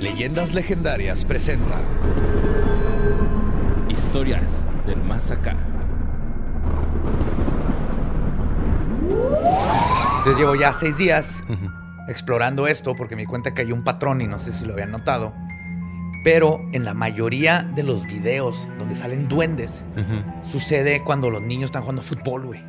Leyendas Legendarias presenta Historias del Más Acá. Entonces llevo ya seis días explorando esto porque me di cuenta que hay un patrón y no sé si lo habían notado. Pero en la mayoría de los videos donde salen duendes, sucede cuando los niños están jugando fútbol, güey.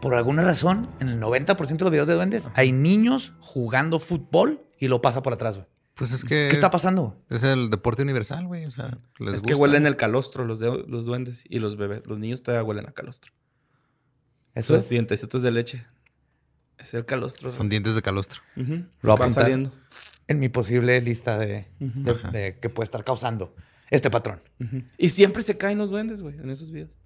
Por alguna razón, en el 90% de los videos de duendes, hay niños jugando fútbol y lo pasa por atrás, güey. Pues es que. ¿Qué está pasando? Es el deporte universal, güey. O sea, les es que huelen el calostro los, de- los duendes y los bebés. Los niños todavía huelen a calostro. Eso Los es. dientecitos de leche. Es el calostro. Son dientes de calostro. Ujú. Lo va saliendo. En mi posible lista de, de- de que puede estar causando este patrón. Y siempre se caen los duendes, güey, en esos videos.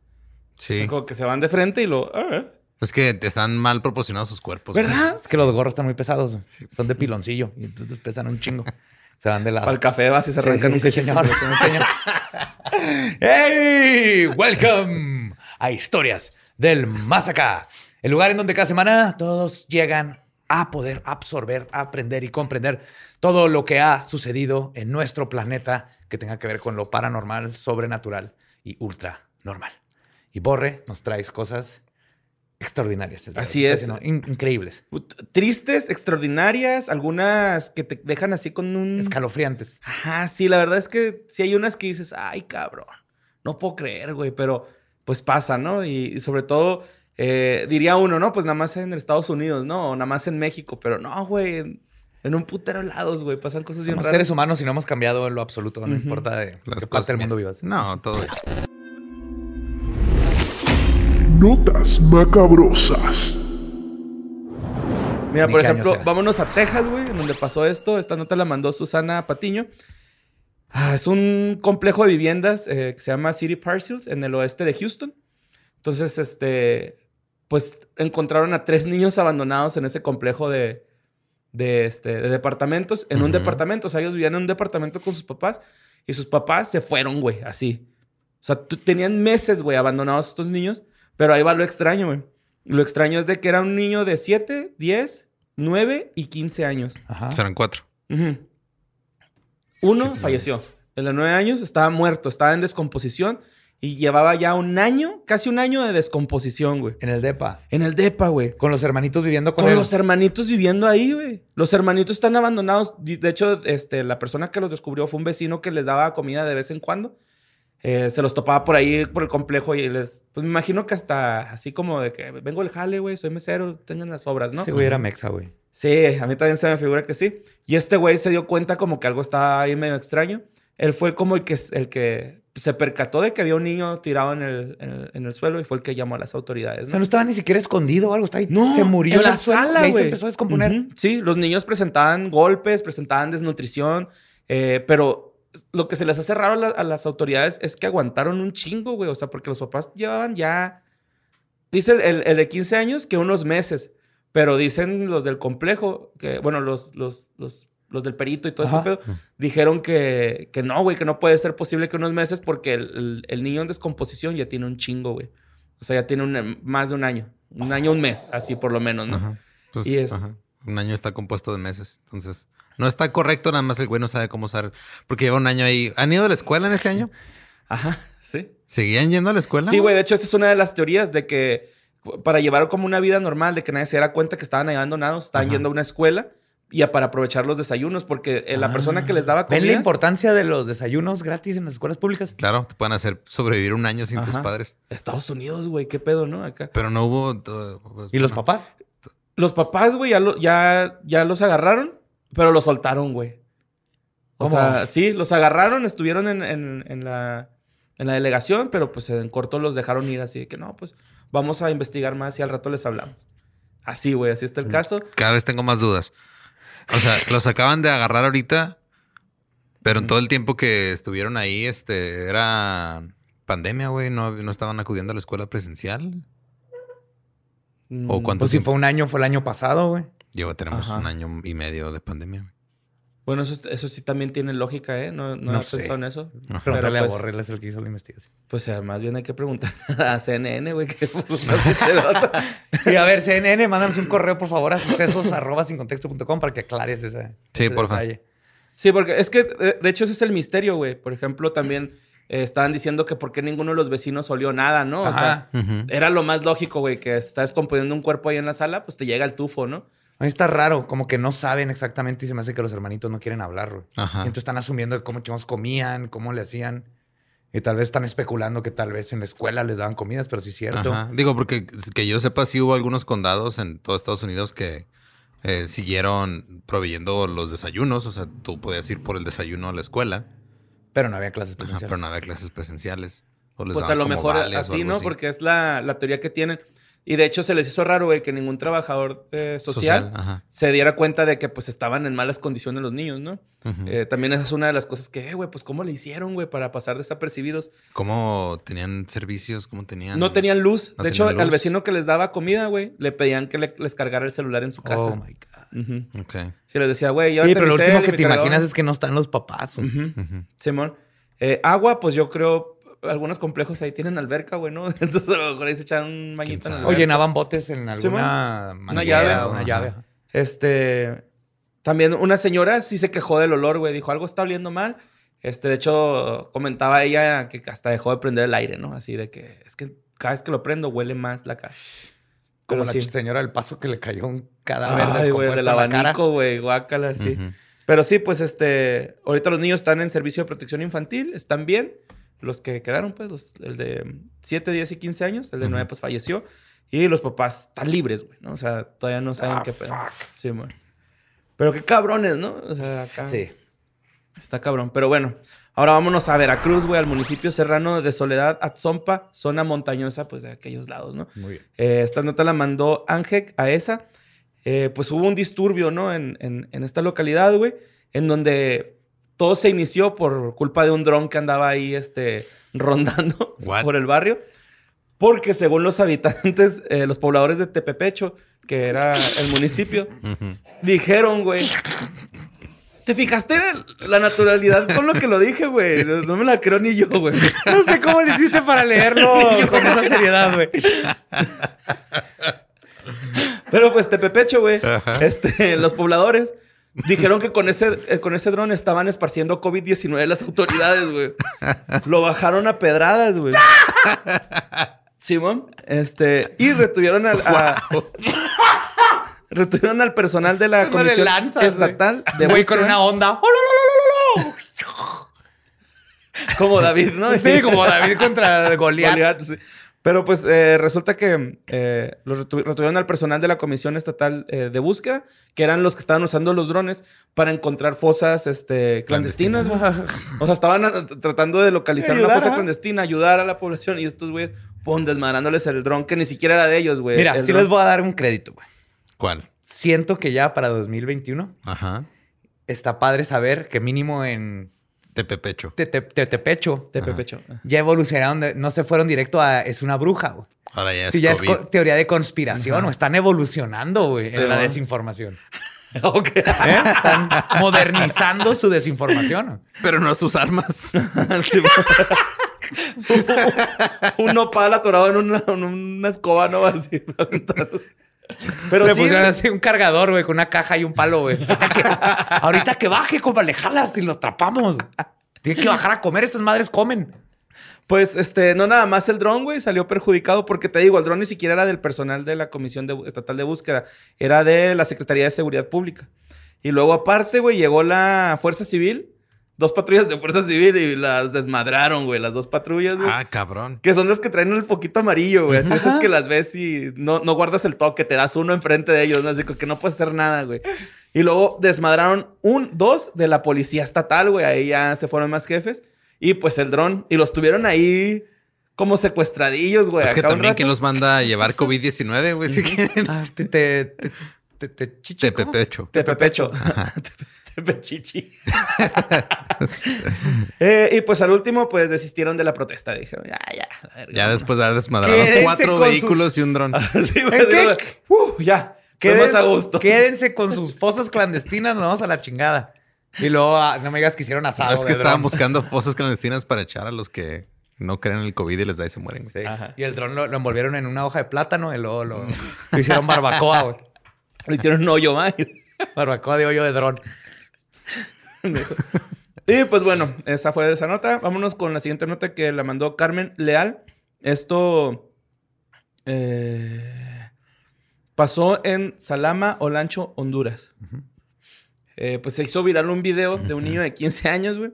Sí. Como que se van de frente y lo... ah, Es que están mal proporcionados sus cuerpos. güey. ¿Verdad? Es que los gorros están muy pesados. Son de piloncillo y entonces pesan un chingo. Se van de lado. Para el café vas y se arrancan sí, un señor, sí, señor. ¡Hey! Welcome a Historias del Más Acá. El lugar en donde cada semana todos llegan a poder absorber, aprender y comprender todo lo que ha sucedido en nuestro planeta que tenga que ver con lo paranormal, sobrenatural y ultra normal. Y Borre nos traes cosas extraordinarias. el día de Así es. In- increíbles. Tristes, extraordinarias, algunas que te dejan así con un... Escalofriantes. Ajá, sí, la verdad es que sí hay unas que dices, ay, cabrón, no puedo creer, güey, pero pues pasa, ¿no? Y, y sobre todo, eh, diría uno, ¿no? Pues nada más en Estados Unidos, ¿no? O nada más en México, pero no, güey, en, en un putero de lados, güey, pasan cosas bien Somos raras. seres humanos y no hemos cambiado en lo absoluto. No importa de Las qué cosas- parte del mundo vivas. No, todo. Notas macabrosas. Mira, Ni por ejemplo, vámonos a Texas, güey, en donde pasó esto. Esta nota la mandó Susana Patiño. Ah, es un complejo de viviendas eh, que se llama City Parcels en el oeste de Houston. Entonces, este, pues encontraron a tres niños abandonados en ese complejo de, de, este, de departamentos, en un departamento. O sea, ellos vivían en un departamento con sus papás y sus papás se fueron, güey, así. O sea, tenían meses, güey, abandonados estos niños, pero ahí va lo extraño, güey. Lo extraño es de que era un niño de 7, 10, 9 y 15 años. Ajá. Serán cuatro. Ujú. Uno falleció. El de 9 años estaba muerto, estaba en descomposición y llevaba ya un año, casi un año de descomposición, güey. En el DEPA. En el DEPA, güey. Con los hermanitos viviendo con, Con él. los hermanitos viviendo ahí, güey. Los hermanitos están abandonados. De hecho, este, la persona que los descubrió fue un vecino que les daba comida de vez en cuando. Eh, se los topaba por ahí, por el complejo y les... Pues me imagino que hasta así como de que vengo del jale, güey, soy mesero, tengan las obras, ¿no? Ese güey era mexa, güey. Sí, a mí también se me figura que sí. Y este güey se dio cuenta como que algo estaba ahí medio extraño. Él fue como el que, el que se percató de que había un niño tirado en el, en el, en el suelo y fue el que llamó a las autoridades. O ¿no? sea, no estaba ni siquiera escondido o algo. Está ahí. No, se murió en la el sala, güey. se empezó a descomponer. Ujú, Sí, los niños presentaban golpes, presentaban desnutrición, eh, pero lo que se les hace raro a, la- a las autoridades es que aguantaron un chingo, güey. O sea, porque los papás llevaban ya. Dice el, el- el de 15 años que unos meses, pero dicen los del complejo, que, bueno, los, los, los, los del perito y todo Ajá. este pedo, dijeron que, que no, güey, que no puede ser posible que unos meses porque el, el- el niño en descomposición ya tiene un chingo, güey. O sea, ya tiene un- más de un año. Un año, un mes, así por lo menos, ¿no? Ajá. Pues, Y es- ajá. Un año está compuesto de meses. Entonces, no está correcto, nada más el güey no sabe cómo usar. Porque lleva un año ahí. ¿Han ido a la escuela en ese año? Ajá, sí. ¿Seguían yendo a la escuela? Sí, güey, de hecho esa es una de las teorías de que para llevar como una vida normal, de que nadie se diera cuenta que estaban ahí abandonados, estaban Ajá. yendo a una escuela y a- para aprovechar los desayunos, porque eh, la Ah. persona que les daba ¿Ven la comida... importancia de los desayunos gratis en las escuelas públicas? Claro, te pueden hacer sobrevivir un año sin tus padres. Estados Unidos, güey, qué pedo, ¿no? Acá. Pero no hubo. uh, pues, ¿Y los papás? Los papás, güey, ya, lo- ya, ya los agarraron, pero los soltaron, güey. O ¿Cómo? sea, sí, los agarraron, estuvieron en, en- en la, en la delegación, pero pues en corto los dejaron ir así de que no, pues vamos a investigar más y al rato les hablamos. Así, güey, así está el caso. Cada vez tengo más dudas. O sea, los acaban de agarrar ahorita, pero en todo el tiempo que estuvieron ahí, este, era pandemia, güey. No, no estaban acudiendo a la escuela presencial. ¿O Mm, cuánto Pues si fue un año, fue el año pasado, güey. Lleva, tenemos Ajá. un año y medio de pandemia. güey. Bueno, eso, eso sí también tiene lógica, ¿eh? No, no, No sé. pensado en eso. Ajá. Pregúntale pues- a Borre, él es el que hizo la investigación. Pues más bien hay que preguntar a CNN, güey, que. Sí, a ver, CNN, mándanos un correo, por favor, a sucesos arroba sin contexto punto com para que aclares ese, Sí, ese porfa. detalle. Sí, porque es que, de hecho, ese es el misterio, güey. Por ejemplo, también eh, estaban diciendo que por qué ninguno de los vecinos olió nada, ¿no? O sea, era lo más lógico, güey, que está descomponiendo un cuerpo ahí en la sala, pues te llega el tufo, ¿no? A mí está raro, como que no saben exactamente y se me hace que los hermanitos no quieren hablar, güey. Ajá. Y entonces están asumiendo cómo chingados comían, cómo le hacían. Y tal vez están especulando que tal vez en la escuela les daban comidas, pero sí es cierto. Ajá. Digo, porque que yo sepa, sí hubo algunos condados en todo Estados Unidos que eh, siguieron proveyendo los desayunos. O sea, tú podías ir por el desayuno a la escuela, Pero no había clases Ajá, presenciales. pero no había clases presenciales. O les Pues a daban lo como mejor así, ¿no? Porque es la, la teoría que tienen. Y de hecho se les hizo raro, güey, que ningún trabajador eh, social, se diera cuenta de que pues estaban en malas condiciones los niños, ¿no? Eh, también esa es una de las cosas que, eh, güey, pues cómo le hicieron, güey, para pasar desapercibidos. ¿Cómo tenían servicios? ¿Cómo tenían? No tenían luz. no de hecho, al vecino que les daba comida, güey, le pedían que le- les cargara el celular en su casa. Oh my God. Ok. Sí, les decía, güey, Sí, pero lo último que te cargador. imaginas es que no están los papás. Ujú. Simón. Eh, agua, pues yo creo, algunos complejos ahí tienen alberca, güey, ¿no? Entonces a lo mejor ahí se echaron un bañito en la O llenaban botes en Sí, alguna Una llave. Una Ajá. llave. Este. También una señora sí se quejó del olor, güey. Dijo, algo está oliendo mal. Este, de hecho, comentaba ella que hasta dejó de prender el aire, ¿no? Así de que es que cada vez que lo prendo huele más la casa. Como Pero la sí. señora del paso que le cayó un cadáver Ay, güey, del en la cara. abanico, güey, guácala, sí. Pero sí, pues este, ahorita los niños están en servicio de protección infantil, están bien. Los que quedaron, pues, los, el de 7, 10 y 15 años, el de Ujú. 9 pues falleció. Y los papás están libres, güey, ¿no? O sea, todavía no saben Ah, qué pedo. Sí, man. Pero qué cabrones, ¿no? O sea, acá. Sí. Está cabrón. Pero bueno, ahora vámonos a Veracruz, güey, al municipio serrano de Soledad, Atzompa, zona montañosa, pues de aquellos lados, ¿no? Muy bien. Eh, esta nota la mandó Ángel a esa. Eh, pues hubo un disturbio, ¿no? En, en- en esta localidad, güey, en donde todo se inició por culpa de un dron que andaba ahí, este, rondando What? por el barrio. Porque según los habitantes, eh, los pobladores de Tepepecho, que era el municipio, dijeron, güey. ¿Te fijaste en la naturalidad con lo que lo dije, güey? No me la creo ni yo, güey. No sé cómo le hiciste para leerlo con esa seriedad, güey. Pero pues Tepepecho, güey. Este, los pobladores dijeron que con ese, eh, con ese dron estaban esparciendo COVID-19 las autoridades, güey. Lo bajaron a pedradas, güey. Simón. Este, y retuvieron al, a- retuvieron al personal de la Comisión lanzas. Estatal de Güey, con una onda. ¡Oh, lo, lo, lo, lo, lo! como David, ¿no? Sí, como David contra Goliat. Goliat, sí. Pero pues eh, resulta que eh, los retu- retuvieron al personal de la Comisión Estatal eh, de Búsqueda, que eran los que estaban usando los drones para encontrar fosas este, clandestinas. o sea, estaban ah, tratando de localizar una fosa ajá. clandestina, ayudar a la población y estos güeyes, pum, desmadrándoles el dron que ni siquiera era de ellos, güey. Mira, El sí dron. les voy a dar un crédito, güey. ¿Cuál? Siento que ya para 2021 Ajá. está padre saber que mínimo en Tepepecho. Te- Te- Te- Tepecho Tepepecho. ya evolucionaron, de- no se fueron directo a es una bruja, güey. Ahora ya es Sí, ya es COVID. teoría de conspiración, o están evolucionando, güey, Sí, en la desinformación. Ok. ¿Eh? Están modernizando su desinformación. Pero no sus armas. Un nopal atorado en una, en una escoba, ¿no? Así. Pero Le sí, pusieron así un cargador, güey, con una caja y un palo, güey. Ahorita que, ahorita que baje, compa, le jalas y lo atrapamos. Tiene que bajar a comer, esas madres comen. Pues, este, no nada más el dron, güey, salió perjudicado porque te digo, el dron ni siquiera era del personal de la Comisión de- Estatal de Búsqueda, era de la Secretaría de Seguridad Pública. Y luego, aparte, güey, llegó la Fuerza Civil, dos patrullas de Fuerza Civil y las desmadraron, güey, las dos patrullas, güey. ah, cabrón. Que son las que traen el foquito amarillo, güey. Así esas que las ves y no, no guardas el toque, te das uno enfrente de ellos, ¿no? Así que no puedes hacer nada, güey. Y luego desmadraron un, dos de la policía estatal, güey. Ahí ya se fueron más jefes. Y pues el dron. Y los tuvieron ahí como secuestradillos, güey. es que también quién los manda a llevar COVID-19, güey. Si quieren. Ah, te, te, te, te, te chichi, Tepechichi. eh, y pues al último, pues desistieron de la protesta. Dijeron, ya, ya. verga, Ya no". después de haber desmadrado Quédense cuatro vehículos sus- y un dron. Sí, digo, "Uh, ya. Quedemos a gusto. Quédense con sus fosas clandestinas, nos vamos a la chingada. Y luego, ah, no me digas que hicieron asado. es que estaban dron. buscando fosas clandestinas para echar a los que no creen en el COVID y les da y se mueren. Sí. Y el dron lo, lo envolvieron en una hoja de plátano y luego lo, lo hicieron barbacoa. Le hicieron un hoyo, man. Barbacoa de hoyo de dron. y pues bueno, esa fue esa nota. Vámonos con la siguiente nota que la mandó Carmen Leal. Esto eh, pasó en Salama, Olancho, Honduras. Eh, pues se hizo viral un video de un niño de 15 años, güey,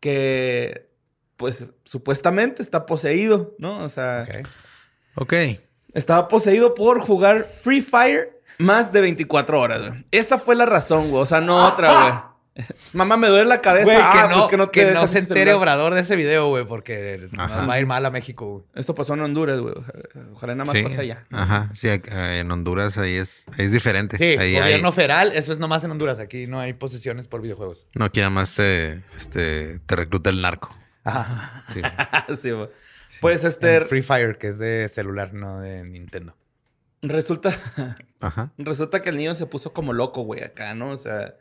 que pues supuestamente está poseído, ¿no? O sea, Ok. estaba poseído por jugar Free Fire más de 24 horas, güey. Esa fue la razón, güey. O sea, no otra, güey. Mamá, me duele la cabeza. Güey, que Ah, no, pues que no que se entere celular. Obrador de ese video, güey, porque nos Ajá. va a ir mal a México, güey. Esto pasó en Honduras, güey. Ojalá- nada más Sí. pase allá. Ajá. Sí, eh, en Honduras ahí es, ahí es diferente. Sí, ahí gobierno hay- federal, eso es nomás en Honduras. Aquí no hay posesiones por videojuegos. No, aquí nada más te, este, te recluta el narco. Ajá. Sí. Sí, güey. Pues este, En Free Fire, que es de celular, no de Nintendo. resulta, Ajá. resulta que el niño se puso como loco, güey, acá, ¿no? O sea,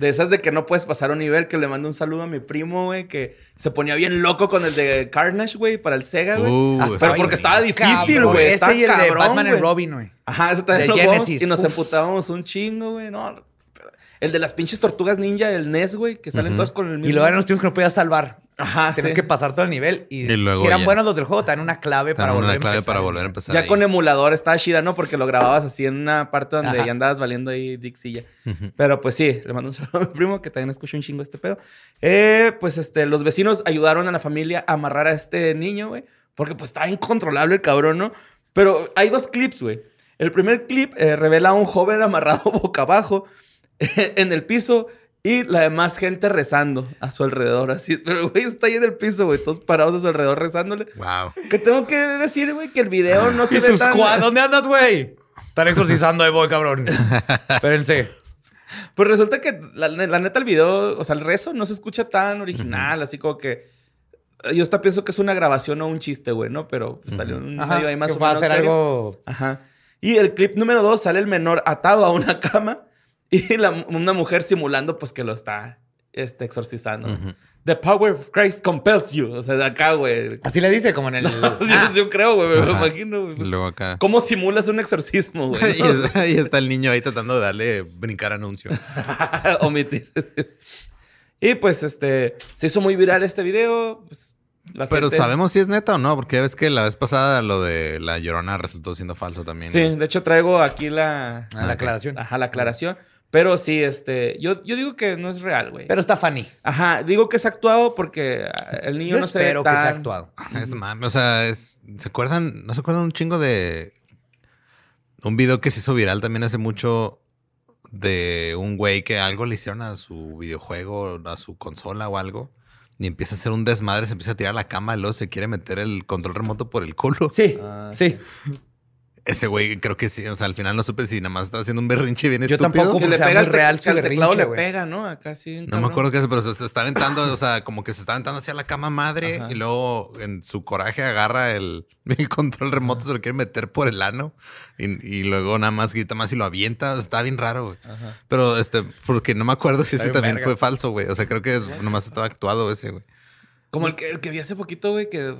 de esas de que no puedes pasar un nivel, que le mando un saludo a mi primo, güey, que se ponía bien loco con el de Carnage, güey, para el Sega, güey. Uh, ese pero porque estaba difícil, güey. Ese y el de cabrón, Batman güey. and Robin, güey. Ajá, eso también De lo Genesis, y nos uf. emputábamos un chingo, güey. No, el de las pinches tortugas ninja, el NES, güey, que salen Ujú. todas con el mismo. Y luego eran los tiempos que no podías salvar. Ajá, Tienes sí. que pasar todo el nivel. Y, Y luego si eran ya. buenos los del juego, te dan una clave para dan volver una a clave empezar. para volver a empezar. Ya ahí. con emulador estaba chida, ¿no? Porque lo grababas así en una parte donde Ajá. ya andabas valiendo ahí Dixilla. Pero pues sí, le mando un saludo a mi primo que también escucha un chingo este pedo. Eh, pues este, los vecinos ayudaron a la familia a amarrar a este niño, güey. Porque pues estaba incontrolable el cabrón, ¿no? Pero hay dos clips, güey. El primer clip eh, revela a un joven amarrado boca abajo en el piso y la demás gente rezando a su alrededor, así. Pero, güey, está ahí en el piso, güey, todos parados a su alrededor rezándole. Wow. Que tengo que decir, güey, que el video no se Y ve sus tan... ¿dónde andas, güey? Están exorcizando ahí, voy, cabrón. Espérense. Pues resulta que la, la neta el video, o sea, el rezo no se escucha tan original, así como que... eh, Yo hasta pienso que es una grabación o un chiste, güey, ¿no? Pero pues, salió un Ajá, medio ahí más que o va a menos hacer serio. algo... Ajá. Y el clip número dos sale el menor atado a una cama y la- una mujer simulando pues que lo está este, exorcizando. The power of Christ compels you. O sea, de acá, güey. Así le dice, como en el... Sí, Ah, yo creo, güey, me lo imagino. Y luego acá. ¿Cómo simulas un exorcismo, güey? y, es- está el niño ahí tratando de darle brincar anuncio. Omitir. y pues, este, se hizo muy viral este video. pues, la Pero gente- sabemos si es neta o no, porque ya ves que la vez pasada lo de la llorona resultó siendo falso también. Sí, de hecho traigo aquí la, ah, la aclaración. ajá, la aclaración. Pero sí, este, yo, yo digo que no es real, güey. Pero está funny. Ajá, digo que es actuado porque el niño Yo no se ve espero que sea tan- actuado. Es mame, o sea, es, ¿se acuerdan? ¿No se acuerdan un chingo de un video que se hizo viral también hace mucho de un güey que algo le hicieron a su videojuego, a su consola o algo? Y empieza a hacer un desmadre, se empieza a tirar la cama luego se quiere meter el control remoto por el culo. Sí, Ah, sí. Ese güey creo que sí, o sea, al final no supe si nada más estaba haciendo un berrinche bien Yo estúpido. tampoco, Que le pega te- real que su teclado berrinche, le güey. pega, ¿no? Acá sí. No me acuerdo qué es, pero se, se está aventando, o sea, como que se está aventando hacia la cama madre Ajá. y luego en su coraje agarra el, el control remoto, se lo quiere meter por el ano y, y luego nada más grita más y lo avienta. O sea, está bien raro, güey. Pero este, porque no me acuerdo si Está ese también verga. fue falso, güey. O sea, creo que nomás estaba actuado ese, güey. Como el que, el que vi hace poquito, güey, que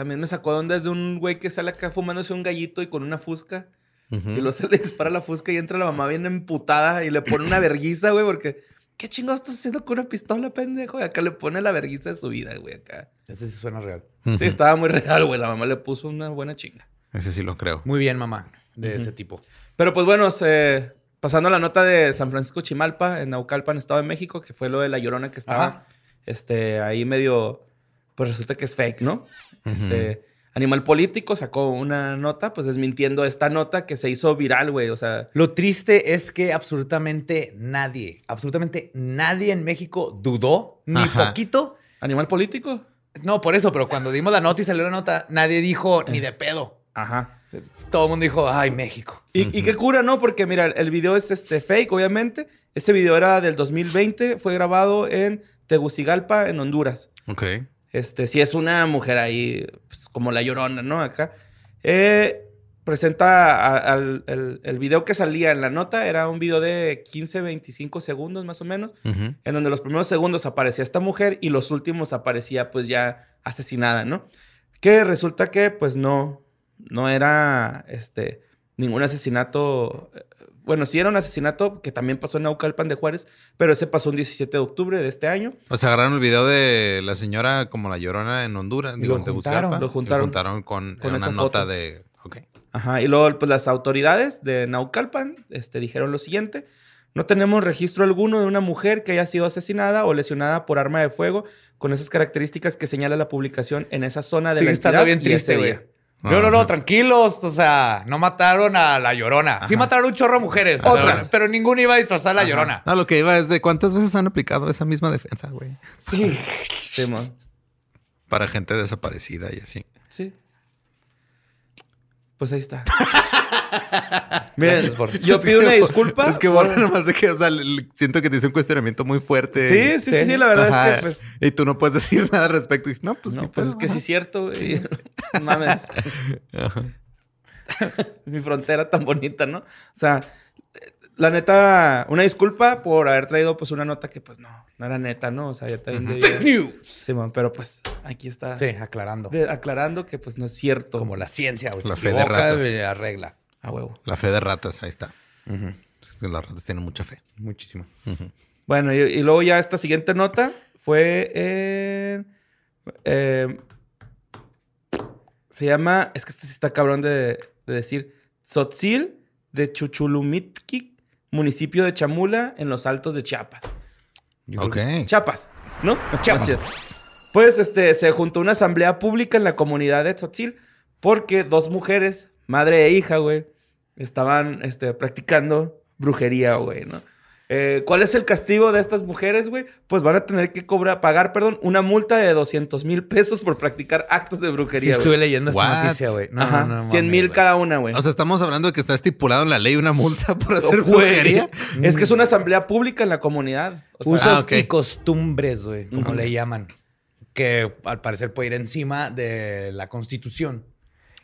también me sacó de onda es de un güey que sale acá fumándose un gallito y con una fusca. Y luego se le dispara la fusca y entra la mamá bien emputada y le pone una verguiza, güey, porque... ¿Qué chingados estás haciendo con una pistola, pendejo? Y acá le pone la verguiza de su vida, güey, acá. Ese sí suena real. Sí, estaba muy real, güey. La mamá le puso una buena chinga. Ese sí lo creo. Muy bien, mamá, de ese tipo. Pero pues bueno, se- pasando a la nota de San Francisco Chimalpa, en Naucalpan, Estado de México, que fue lo de la llorona que estaba Ajá. este, ahí medio. Pues resulta que es fake, ¿no? Este, Animal Político sacó una nota, pues desmintiendo esta nota que se hizo viral, güey. O sea, Lo triste es que absolutamente nadie, absolutamente nadie en México dudó, ni Ajá. poquito. Animal Político. No, por eso, pero cuando dimos la nota y salió la nota, nadie dijo ni de pedo. Ajá. Todo el mundo dijo, ay, México. Y, y qué cura, ¿no? Porque mira, el, el video es este fake, obviamente. Este video era del 2020, fue grabado en Tegucigalpa, en Honduras. Ok. Este, si es una mujer ahí, pues, como la llorona, ¿no? Acá. Eh, presenta a- al, el, el video que salía en la nota, era un video de 15, 25 segundos más o menos, en donde los primeros segundos aparecía esta mujer y los últimos aparecía pues ya asesinada, ¿no? Que resulta que pues no, no era, este, ningún asesinato. eh, Bueno, sí era un asesinato que también pasó en Naucalpan de Juárez, pero ese pasó un 17 de octubre de este año. O sea, agarraron el video de la señora como la llorona en Honduras, digo, lo en Tegucigalpa. juntaron. Lo juntaron con, con una nota foto. de. Ok. Ajá, y luego pues las autoridades de Naucalpan este, dijeron lo siguiente. No tenemos registro alguno de una mujer que haya sido asesinada o lesionada por arma de fuego con esas características que señala la publicación en esa zona de Sigue la entidad bien triste, güey. No, no, no, tranquilos. O sea, no mataron a la llorona. Sí mataron un chorro de mujeres. Otras. Pero, ninguna iba a disfrazar a la Ajá. llorona. No, lo que iba es de cuántas veces han aplicado esa misma defensa, güey. Sí. Simón. Para gente desaparecida y así. Sí. Pues ahí está. Miren, Gracias por- yo pido una disculpa. Es que por- borra nomás de que, o sea, siento que te hizo un cuestionamiento muy fuerte. Sí, sí, sí, sí, la verdad es que pues. Y tú no puedes decir nada al respecto. Y dices, no, pues, no, ni pues es que sí es cierto, güey. No Mames. Mi frontera tan bonita, ¿no? O sea, la neta, una disculpa por haber traído pues una nota que pues no, no era neta, ¿no? O sea, ya también Fake news. Sí, man, pero pues aquí está Sí, aclarando. de- aclarando que pues no es cierto. Como la ciencia, güey. La fe de ratas. arregla. A huevo. La fe de ratas, ahí está. Las ratas tienen mucha fe. Muchísimo. Bueno, y, y luego ya esta siguiente nota fue en... eh, se llama... Es que este sí está cabrón de, de decir. Tzotzil de Chuchulumitki, municipio de Chamula, en los altos de Chiapas. Ok. Chiapas, ¿no? Chiapas. Pues este, se juntó una asamblea pública en la comunidad de Tzotzil porque dos mujeres, madre e hija, güey, estaban este, practicando brujería, güey, ¿no? Eh, ¿Cuál es el castigo de estas mujeres, güey? Pues van a tener que cobrar, pagar, perdón, una multa de 200 mil pesos por practicar actos de Sí, brujería. estuve güey. leyendo esta What? noticia, güey. No, Ajá, no, no 100 mames, mil cada una, güey. O sea, estamos hablando de que está estipulado en la ley una multa por hacer Güey, brujería. Es que es una asamblea pública en la comunidad. O sea, Usos Ah, y costumbres, güey, como le llaman. Que al parecer puede ir encima de la constitución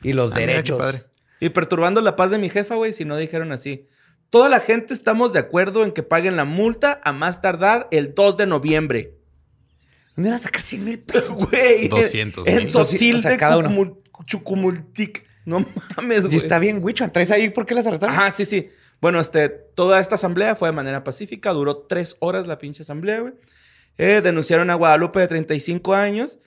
y los Ah, mira, qué derechos. Y perturbando la paz de mi jefa, güey, si no dijeron así. Toda la gente estamos de acuerdo en que paguen la multa a más tardar el 2 de noviembre. ¿Dónde vas a sacar 100 mil pesos? Güey. 200 En mil. Tzotzil O sea, de cada uno. Chucumultic. No mames, Y güey. está bien, Wicho. ¿Traes ahí por qué las arrestaron? Ajá, sí, sí. Bueno, este, toda esta asamblea fue de manera pacífica. Duró tres horas la pinche asamblea, güey. Eh, denunciaron a Guadalupe de 35 años.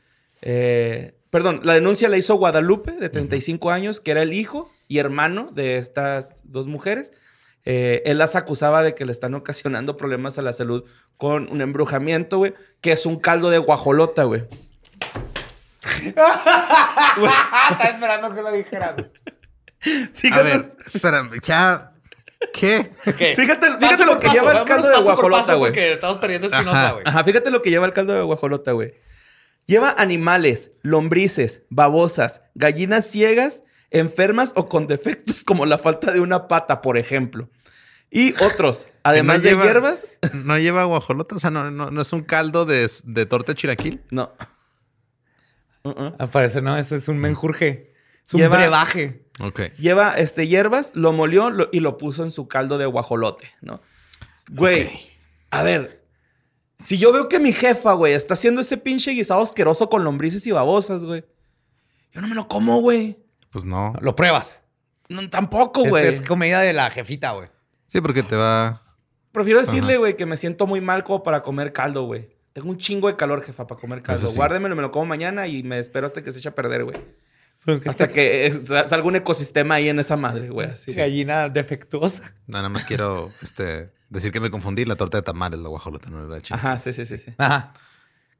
Eh, perdón, la denuncia la hizo Guadalupe de 35 años, que era el hijo y hermano de estas dos mujeres. Eh, él las acusaba de que le están ocasionando problemas a la salud con un embrujamiento, güey, que es un caldo de guajolota, güey. Estaba esperando que lo dijeras. A Fíjate, ver, espérame, ya. ¿Qué? fíjate, fíjate lo que lleva el caldo de guajolota, güey. Porque estamos perdiendo. Espinosa, güey. Ajá, fíjate lo que lleva el caldo de guajolota, güey. Lleva animales, lombrices, babosas, gallinas ciegas, enfermas o con defectos como la falta de una pata, por ejemplo. Y otros, además no de lleva- hierbas, ¿No lleva guajolota? O sea, ¿no, no, no es un caldo de, de torta de chilaquil? no. Uh-uh. Al parecer no, eso es un menjurje. Es un Lleva- brebaje. Ok. Lleva este, hierbas, lo molió lo- y lo puso en su caldo de guajolote, ¿no? Güey, a ver, si yo veo que mi jefa, güey, está haciendo ese pinche guisado asqueroso con lombrices y babosas, güey, yo no me lo como, güey. Pues no. Lo pruebas. No, tampoco, Es, güey. es comida de la jefita, güey. Sí, porque te va. Prefiero decirle, güey, que me siento muy mal como para comer caldo, güey. Tengo un chingo de calor, jefa, para comer caldo. Sí. Guárdemelo, me lo como mañana y me espero hasta que se eche a perder, güey. Hasta que sa- salga un ecosistema ahí en esa madre, güey. Así. gallina defectuosa. Nada más quiero este, decir que me confundí. La torta de tamales, la guajolota, no era chilaquil. Ajá, sí, sí, sí, sí. Ajá.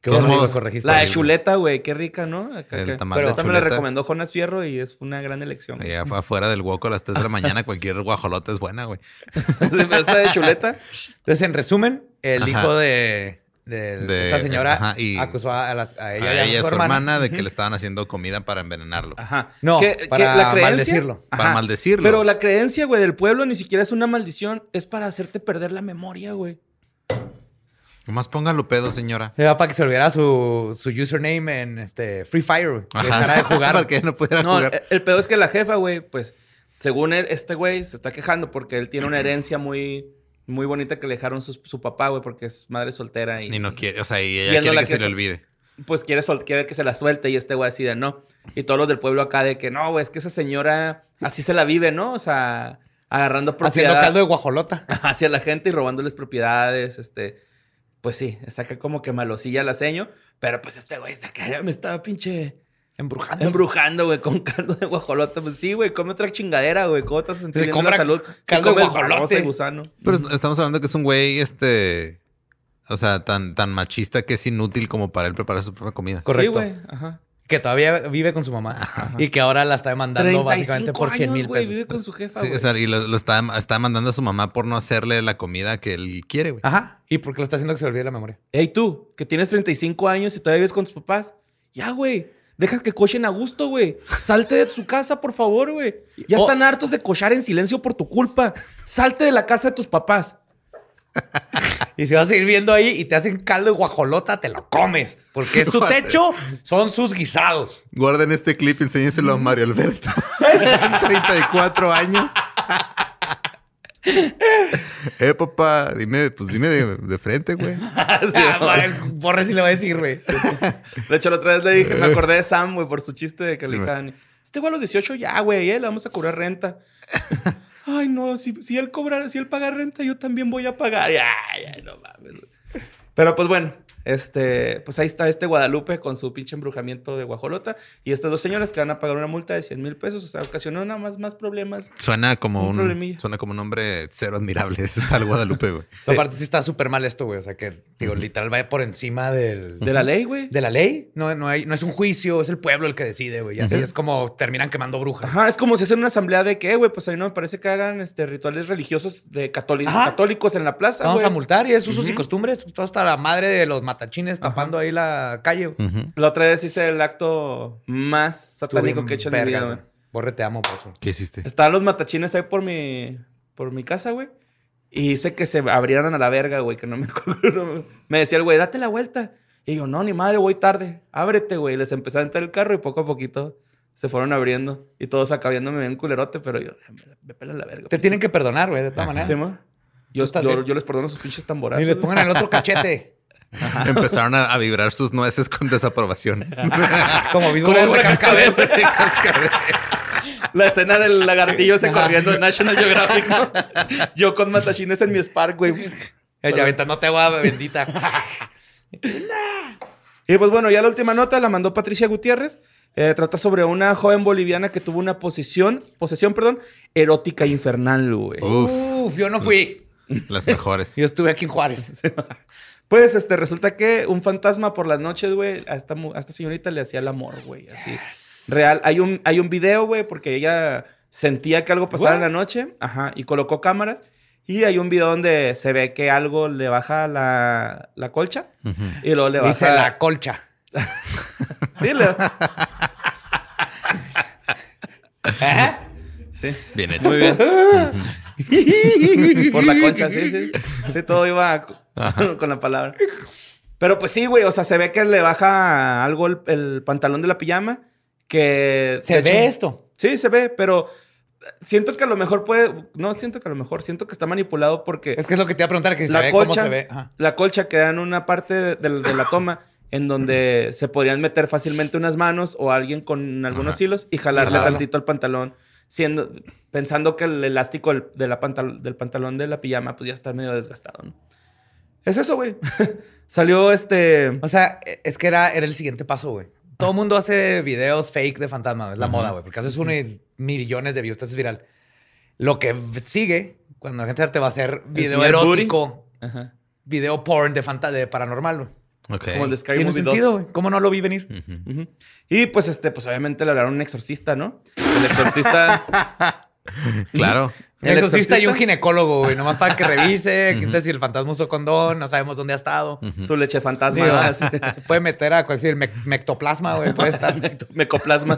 Qué bueno que modos, lo corregiste. La de chuleta, güey, qué rica, ¿no? Acá, El acá. tamal Pero de esta me la recomendó Jonas Fierro y es una gran elección. Allá fue afuera del hueco a las 3 de la mañana, cualquier guajolota es buena, güey. Esta de chuleta. Entonces, en resumen, el Ajá. hijo de, de De- esta señora ajá, y- acusó a, las- a ella, A y a ella y su a su hermana. hermana de que le estaban haciendo comida para envenenarlo. Ajá. No, que para maldecirlo. Para maldecirlo. Pero la creencia, güey, del pueblo ni siquiera es una maldición. Es para hacerte perder la memoria, güey. Nomás póngalo pedo, señora. Era para que se olvidara su, su username en este Free Fire, güey. Que dejara de jugar. para que no pudiera No, jugar. el, el pedo es que la jefa, güey, pues, según él, este güey se está quejando porque él tiene una herencia muy, muy bonita que le dejaron su, su papá, güey, porque es madre soltera y... Ni no quiere, o sea, y y ella quiere que se le olvide. pues quiere, sol- quiere que se la suelte y este güey decide no. Y todos los del pueblo acá de que no, güey, es que esa señora así se la vive, ¿no? O sea, agarrando Haciendo propiedad caldo de guajolota. hacia la gente y robándoles propiedades, este... Pues sí, saca como que malosilla la seño, pero pues este güey está que me estaba pinche Embrujando. embrujando, güey, con caldo de guajolote. Pues sí, güey, come otra chingadera, güey. ¿Cómo te vas a sentir bien la salud? caldo de guajolote. gusano. Pero est- estamos hablando que es un güey, este. O sea, tan, tan machista que es inútil como para él preparar su propia comida. Correcto. Sí, güey, ajá. Que todavía vive con su mamá. Y que ahora la está demandando básicamente por 100 mil güey, pesos. vive con su jefa, Sí, güey. o sea, y lo, lo está, está mandando a su mamá por no hacerle la comida que él quiere, güey. Ajá. Y porque lo está haciendo que se le olvide la memoria. Ey, tú, que tienes 35 años y todavía vives con tus papás. Ya, güey. Deja que cochen a gusto, güey. Salte de su casa, por favor, güey. Ya Oh. están hartos de cochar en silencio por tu culpa. Salte de la casa de tus papás. Y si vas a ir viendo ahí y te hacen caldo de guajolota, te lo comes. Porque es su techo, son sus guisados. Guarden este clip y enséñenselo a Mario Alberto. 34 años. eh, papá, dime, pues dime de, de frente, güey. Ah, madre, Borre si le va a decir, güey. De hecho, la otra vez le dije, me acordé de Sam, güey, por su chiste de que Sí, le dijeron, este güey a los 18 ya, güey, eh, le vamos a cobrar renta. Ay, no, si, si él cobrar, si él paga renta, yo también voy a pagar. Ay, ay, no mames. Pero pues bueno, este, pues ahí está este Guadalupe con su pinche embrujamiento de guajolota y estas dos señoras que van a pagar una multa de 100 mil pesos. O sea, ocasionó nada más, más problemas. Suena como Un suena como un hombre cero admirable. Es tal Guadalupe, güey. Aparte sí está súper mal esto, güey. O sea que, digo, literal vaya por encima del... De la ley, güey. De la ley. No, no, hay, no es un juicio, es el pueblo el que decide, güey. Y así es como terminan quemando brujas. Ajá, es como si hacen una asamblea de que, güey, pues a mí no me parece que hagan este, rituales religiosos de católi- Ajá. católicos en la plaza. Vamos a multar y es usos y Ujú. costumbres. Todo hasta la madre de los matachines tapando ahí la calle. La otra vez hice el acto más satánico que he hecho en mi vida, güey. Borre, te amo por eso. ¿Qué hiciste? Estaban los matachines ahí por mi, por mi casa, güey. Y hice que se abrieran a la verga, güey, que no me... no- me decía el güey, date la vuelta. Y yo, no, ni madre, voy tarde. Ábrete, güey. Les empecé a entrar el carro y poco a poquito se fueron abriendo. Y todos acá viéndome bien culerote, pero yo, me, me pela la verga. Te pues. tienen que perdonar, güey, de todas maneras. ¿Sí? Yo, les perdono sus pinches tamborazos. Y les pongan el otro cachete. Empezaron a, a vibrar sus nueces con desaprobación. Como víboras de cascabel. La escena del lagartillo Ajá. corriendo en National Geographic, ¿no? Yo con matachines en mi Spark, güey. Ya aventándote agua bendita. Y pues bueno, ya la última nota la mandó Patricia Gutiérrez. Eh, trata sobre una joven boliviana que tuvo una posesión, posesión, perdón, erótica infernal, güey. Uf, Uf, yo no fui. las mejores. Yo estuve aquí en Juárez. Pues este, resulta que un fantasma por las noches, güey, a esta, a esta señorita le hacía el amor, güey, así. Real. Hay un, hay un video, güey, porque ella sentía que algo pasaba en la noche, ajá, y colocó cámaras. Y hay un video donde se ve que algo le baja la, la colcha y luego le baja... Dice la colcha. Sí, le... ¿Eh? sí. Bien hecho. Muy bien. Por la concha, sí, sí. Sí, todo iba con, con la palabra. Pero pues sí, güey, o sea, se ve que le baja algo el, el pantalón de la pijama. Que. ¿Se ve hecho- esto? Sí, se ve, pero siento que a lo mejor puede. No, siento que a lo mejor, siento que está manipulado porque Es que es lo que te iba a preguntar, que se la ve colcha, cómo se ve. Ajá. la colcha queda en una parte de, de- de la toma en donde se podrían meter fácilmente unas manos o alguien con algunos Ajá. hilos y jalarle tantito al pantalón, siendo, pensando que el elástico del, de la pantal- del pantalón de la pijama pues ya está medio desgastado, ¿no? Es eso, güey. Salió este... O sea, es que era, era el siguiente paso, güey. Todo el mundo hace videos fake de fantasma. Es la moda, güey. Porque haces uno y millones de views. Esto es viral. Lo que sigue, cuando la gente te va a hacer video erótico, Ajá. video porn de, fanta de paranormal, güey. Como el de Scary Tiene Movie sentido, 2. güey. ¿Cómo no lo vi venir? Y pues este, pues obviamente le hablaron a un exorcista, ¿no? El exorcista... Claro. El ¿El exorcista y un ginecólogo, güey. Nomás para que revise. quién sabe si el fantasma usó condón. No sabemos dónde ha estado. Su leche fantasma. Así. se puede meter a cualquier me- mectoplasma, güey. Puede estar. Mecoplasma.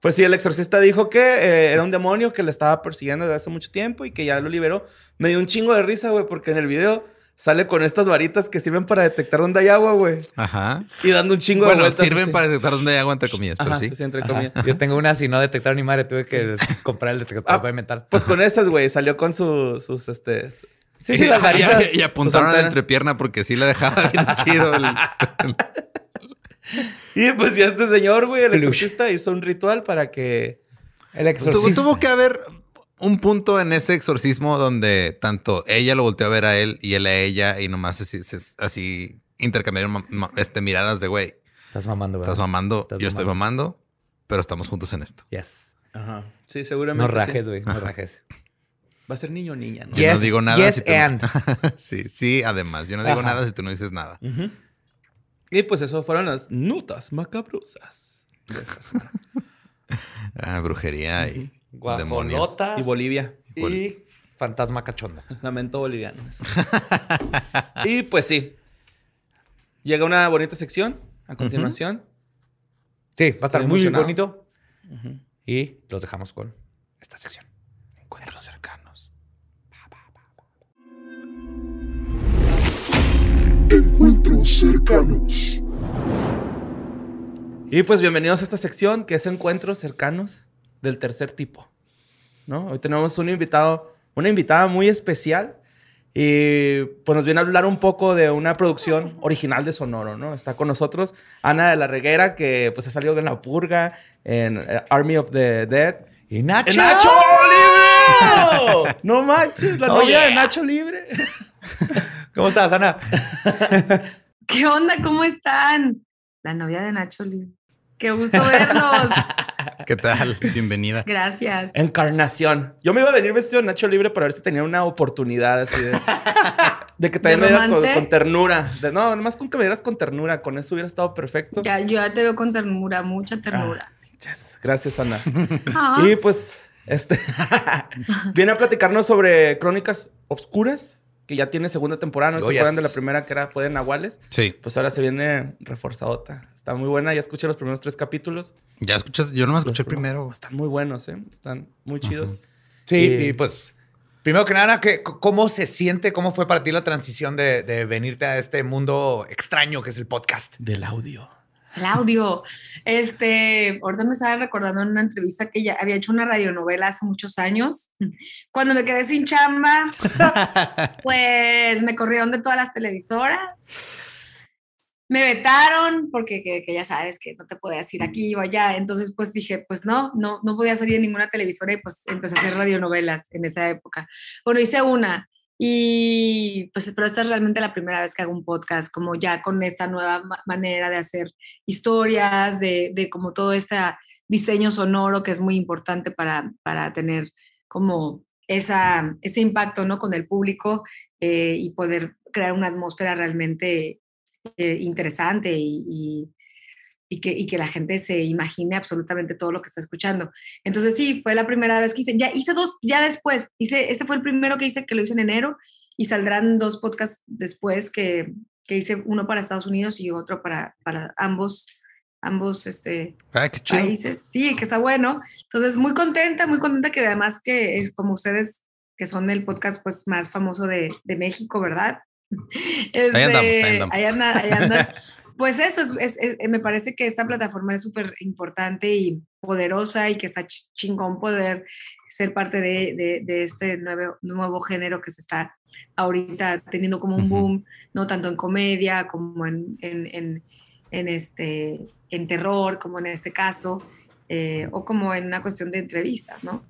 pues sí, el exorcista dijo que eh, era un demonio que le estaba persiguiendo desde hace mucho tiempo y que ya lo liberó. Me dio un chingo de risa, güey, porque en el video sale con estas varitas que sirven para detectar dónde hay agua, güey. Ajá. Y dando un chingo de Bueno, vueltas. sirven así. para detectar dónde hay agua entre comillas, pero Ajá, sí. sí, sí, entre comillas. Yo tengo una, si no detectaron ni madre, tuve que comprar el detector Ah, de metal. Pues con esas, güey, salió con su- sus, este... Sí, sí, las y, varitas. y apuntaron a la entrepierna porque sí la dejaba bien chido. el- Y pues ya este señor, güey, el exorcista, hizo un ritual para que... El Tu- exorcista. Tuvo que haber un punto en ese exorcismo donde tanto ella lo volteó a ver a él y él a ella y nomás así, intercambiaron este, miradas de güey, Estás mamando, ¿verdad? estás mamando, Estás yo estoy mamando. pero estamos juntos en esto. Yes. Ajá. Sí, seguramente No rajes, güey. No rajes. Va a ser niño o niña, ¿no? Yo no Yes, digo nada yes si tú no- and. sí, sí, además, yo no digo Ajá. nada si tú no dices nada. Y pues eso fueron las notas macabrosas. Ah, brujería y. Guajolotas. y Bolivia. Y fantasma cachondo. Lamento boliviano. y pues sí. Llega una bonita sección a continuación. Sí, va a estar muy bonito. Y los dejamos con esta sección. Encuentros cercanos. Encuentros cercanos. Y pues bienvenidos a esta sección que es encuentros cercanos del tercer tipo. ¿No? Hoy tenemos un invitado, una invitada muy especial. Y pues nos viene a hablar un poco de una producción original de Sonoro, ¿no? Está con nosotros Ana de la Reguera, que pues ha salido en La Purga, en eh, Army of the Dead. ¡Y Nacho! ¡Nacho Libre! ¡No manches! ¡La Oh, novia de yeah. Nacho Libre! ¿Cómo estás, Ana? ¿Qué onda? ¿Cómo están? La novia de Nacho Lee. Qué gusto verlos. ¿Qué tal? Bienvenida. Gracias. Encarnación. Yo me iba a venir vestido de Nacho Libre para ver si tenía una oportunidad así de... De que también ¿De me viera con, ternura. De- no, nomás con que me vieras con ternura. Con eso hubiera estado perfecto. Ya, yo ya te veo con ternura, mucha ternura. Yes. Gracias, Ana. Ah, Y pues, este... viene a platicarnos sobre Crónicas Obscuras, que ya tiene segunda temporada. ¿No se acuerdan yes. de la primera que era, fue de Nahuales? Sí. Pues ahora se viene reforzadota. Está muy buena. Ya escuché los primeros tres capítulos. Ya escuchas, yo no me Los escuché primeros- primero. Están muy buenos, ¿eh? Están muy chidos. Sí, y pues, primero que nada, ¿qué- ¿cómo se siente? ¿Cómo fue para ti la transición de, de venirte a este mundo extraño que es el podcast? Del audio. El audio. Este, ahorita me estaba recordando en una entrevista que ya había hecho una radionovela hace muchos años. Cuando me quedé sin chamba, pues me corrieron de todas las televisoras. Me vetaron porque que, que ya sabes que no te podías ir aquí o allá. Entonces, pues dije, pues no, no, no podía salir en ninguna televisora y pues empecé a hacer radionovelas en esa época. Bueno, hice una y pues, pero esta es realmente la primera vez que hago un podcast, como ya con esta nueva ma- manera de hacer historias, de, de como todo este diseño sonoro que es muy importante para, para tener como esa, ese impacto ¿no? con el público eh, y poder crear una atmósfera realmente eh, interesante y- y que, y que la gente se imagine absolutamente todo lo que está escuchando. Entonces sí, fue la primera vez que hice, ya hice dos, ya después, hice, este fue el primero que hice, que lo hice en enero, y saldrán dos podcasts después que, que hice uno para Estados Unidos y otro para, para ambos, ambos este, chido. países. Sí, que está bueno. Entonces, muy contenta, muy contenta que además que es como ustedes, que son el podcast pues más famoso de, de México, ¿verdad? Ahí andamos, ahí Este, andamos. ahí anda- ahí anda. Pues eso, es, es- es- me parece que esta plataforma es súper importante y poderosa y que está ch- chingón poder ser parte de, de- de este nuevo, nuevo género que se está ahorita teniendo como un boom, no tanto en comedia como en, en, en- en este, en terror, como en este caso, eh, o como en una cuestión de entrevistas, ¿no?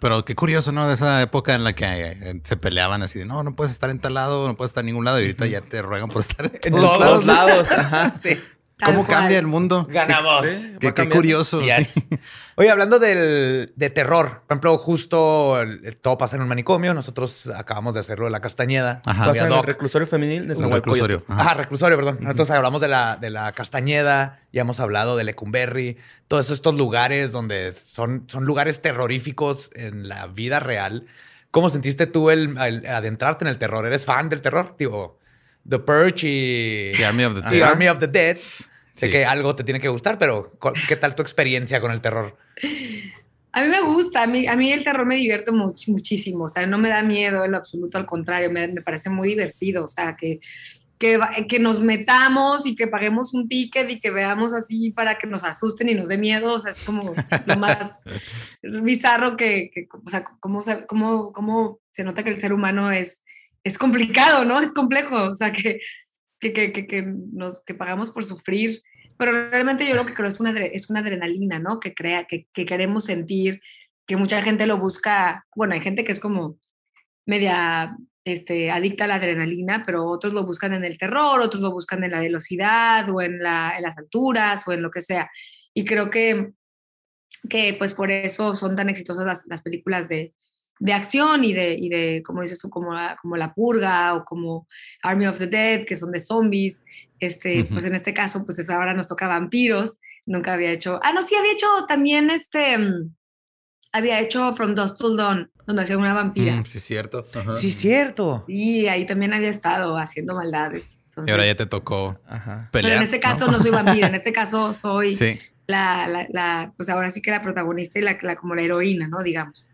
Pero qué curioso, ¿no? De esa época en la que eh, se peleaban así de no, no puedes estar en tal lado, no puedes estar en ningún lado. Y ahorita ya te ruegan por estar en En todos todos lados. lados. Ajá. Sí. Tal ¿Cómo cual. cambia el mundo? Ganamos. Qué, curioso. Yes. sí. Oye, hablando del, de terror, por ejemplo, justo el- todo pasa en un manicomio. Nosotros acabamos de hacerlo de la Castañeda. Ajá. En el reclusorio femenil de Un Zahualcoyotl. reclusorio. Ajá, Ajá. reclusorio, perdón. Nosotros hablamos de la, de la Castañeda, ya hemos hablado de Lecumberri, todos estos lugares donde son, son lugares terroríficos en la vida real. ¿Cómo sentiste tú el, el adentrarte en el terror? ¿Eres fan del terror? Digo, The Purge y The Army of the The Dead. Army of the Dead. Sé Sí. que algo te tiene que gustar, pero ¿cu- ¿qué tal tu experiencia con el terror? A mí me gusta, a mí, a mí el terror me divierte much- muchísimo, o sea, no me da miedo en lo absoluto, al contrario, me, me parece muy divertido, o sea, que, que, que nos metamos y que paguemos un ticket y que veamos así para que nos asusten y nos dé miedo, o sea, es como lo más bizarro que, que o sea, cómo, se- cómo, cómo se nota que el ser humano es, es complicado, ¿no? Es complejo, o sea, que, que, que, que, que nos, que pagamos por sufrir. Pero realmente yo lo que creo es una, es una adrenalina, ¿no? Que, crea, que, que queremos sentir, que mucha gente lo busca. Bueno, hay gente que es como media este, adicta a la adrenalina, pero otros lo buscan en el terror, otros lo buscan en la velocidad o en, la, en las alturas o en lo que sea. Y creo que, que pues por eso son tan exitosas las, las películas de, de acción y de, y de, como dices tú, como la, como la Purga o como Army of the Dead, que son de zombies. Este, Ujú. Pues en este caso, pues es- ahora nos toca vampiros. Nunca había hecho... Ah, no, sí, había hecho también este... mm, Había hecho From Dusk Till Dawn, donde hacía una vampira. Mm, sí, cierto. Sí, cierto. Y ahí también había estado haciendo maldades. Y ahora ya Entonces, te tocó Ajá. Pero pelear. en este caso no, soy vampira, en este caso soy Sí. la, la, la- pues ahora sí que la protagonista y la, la- como la heroína, ¿no? Digamos.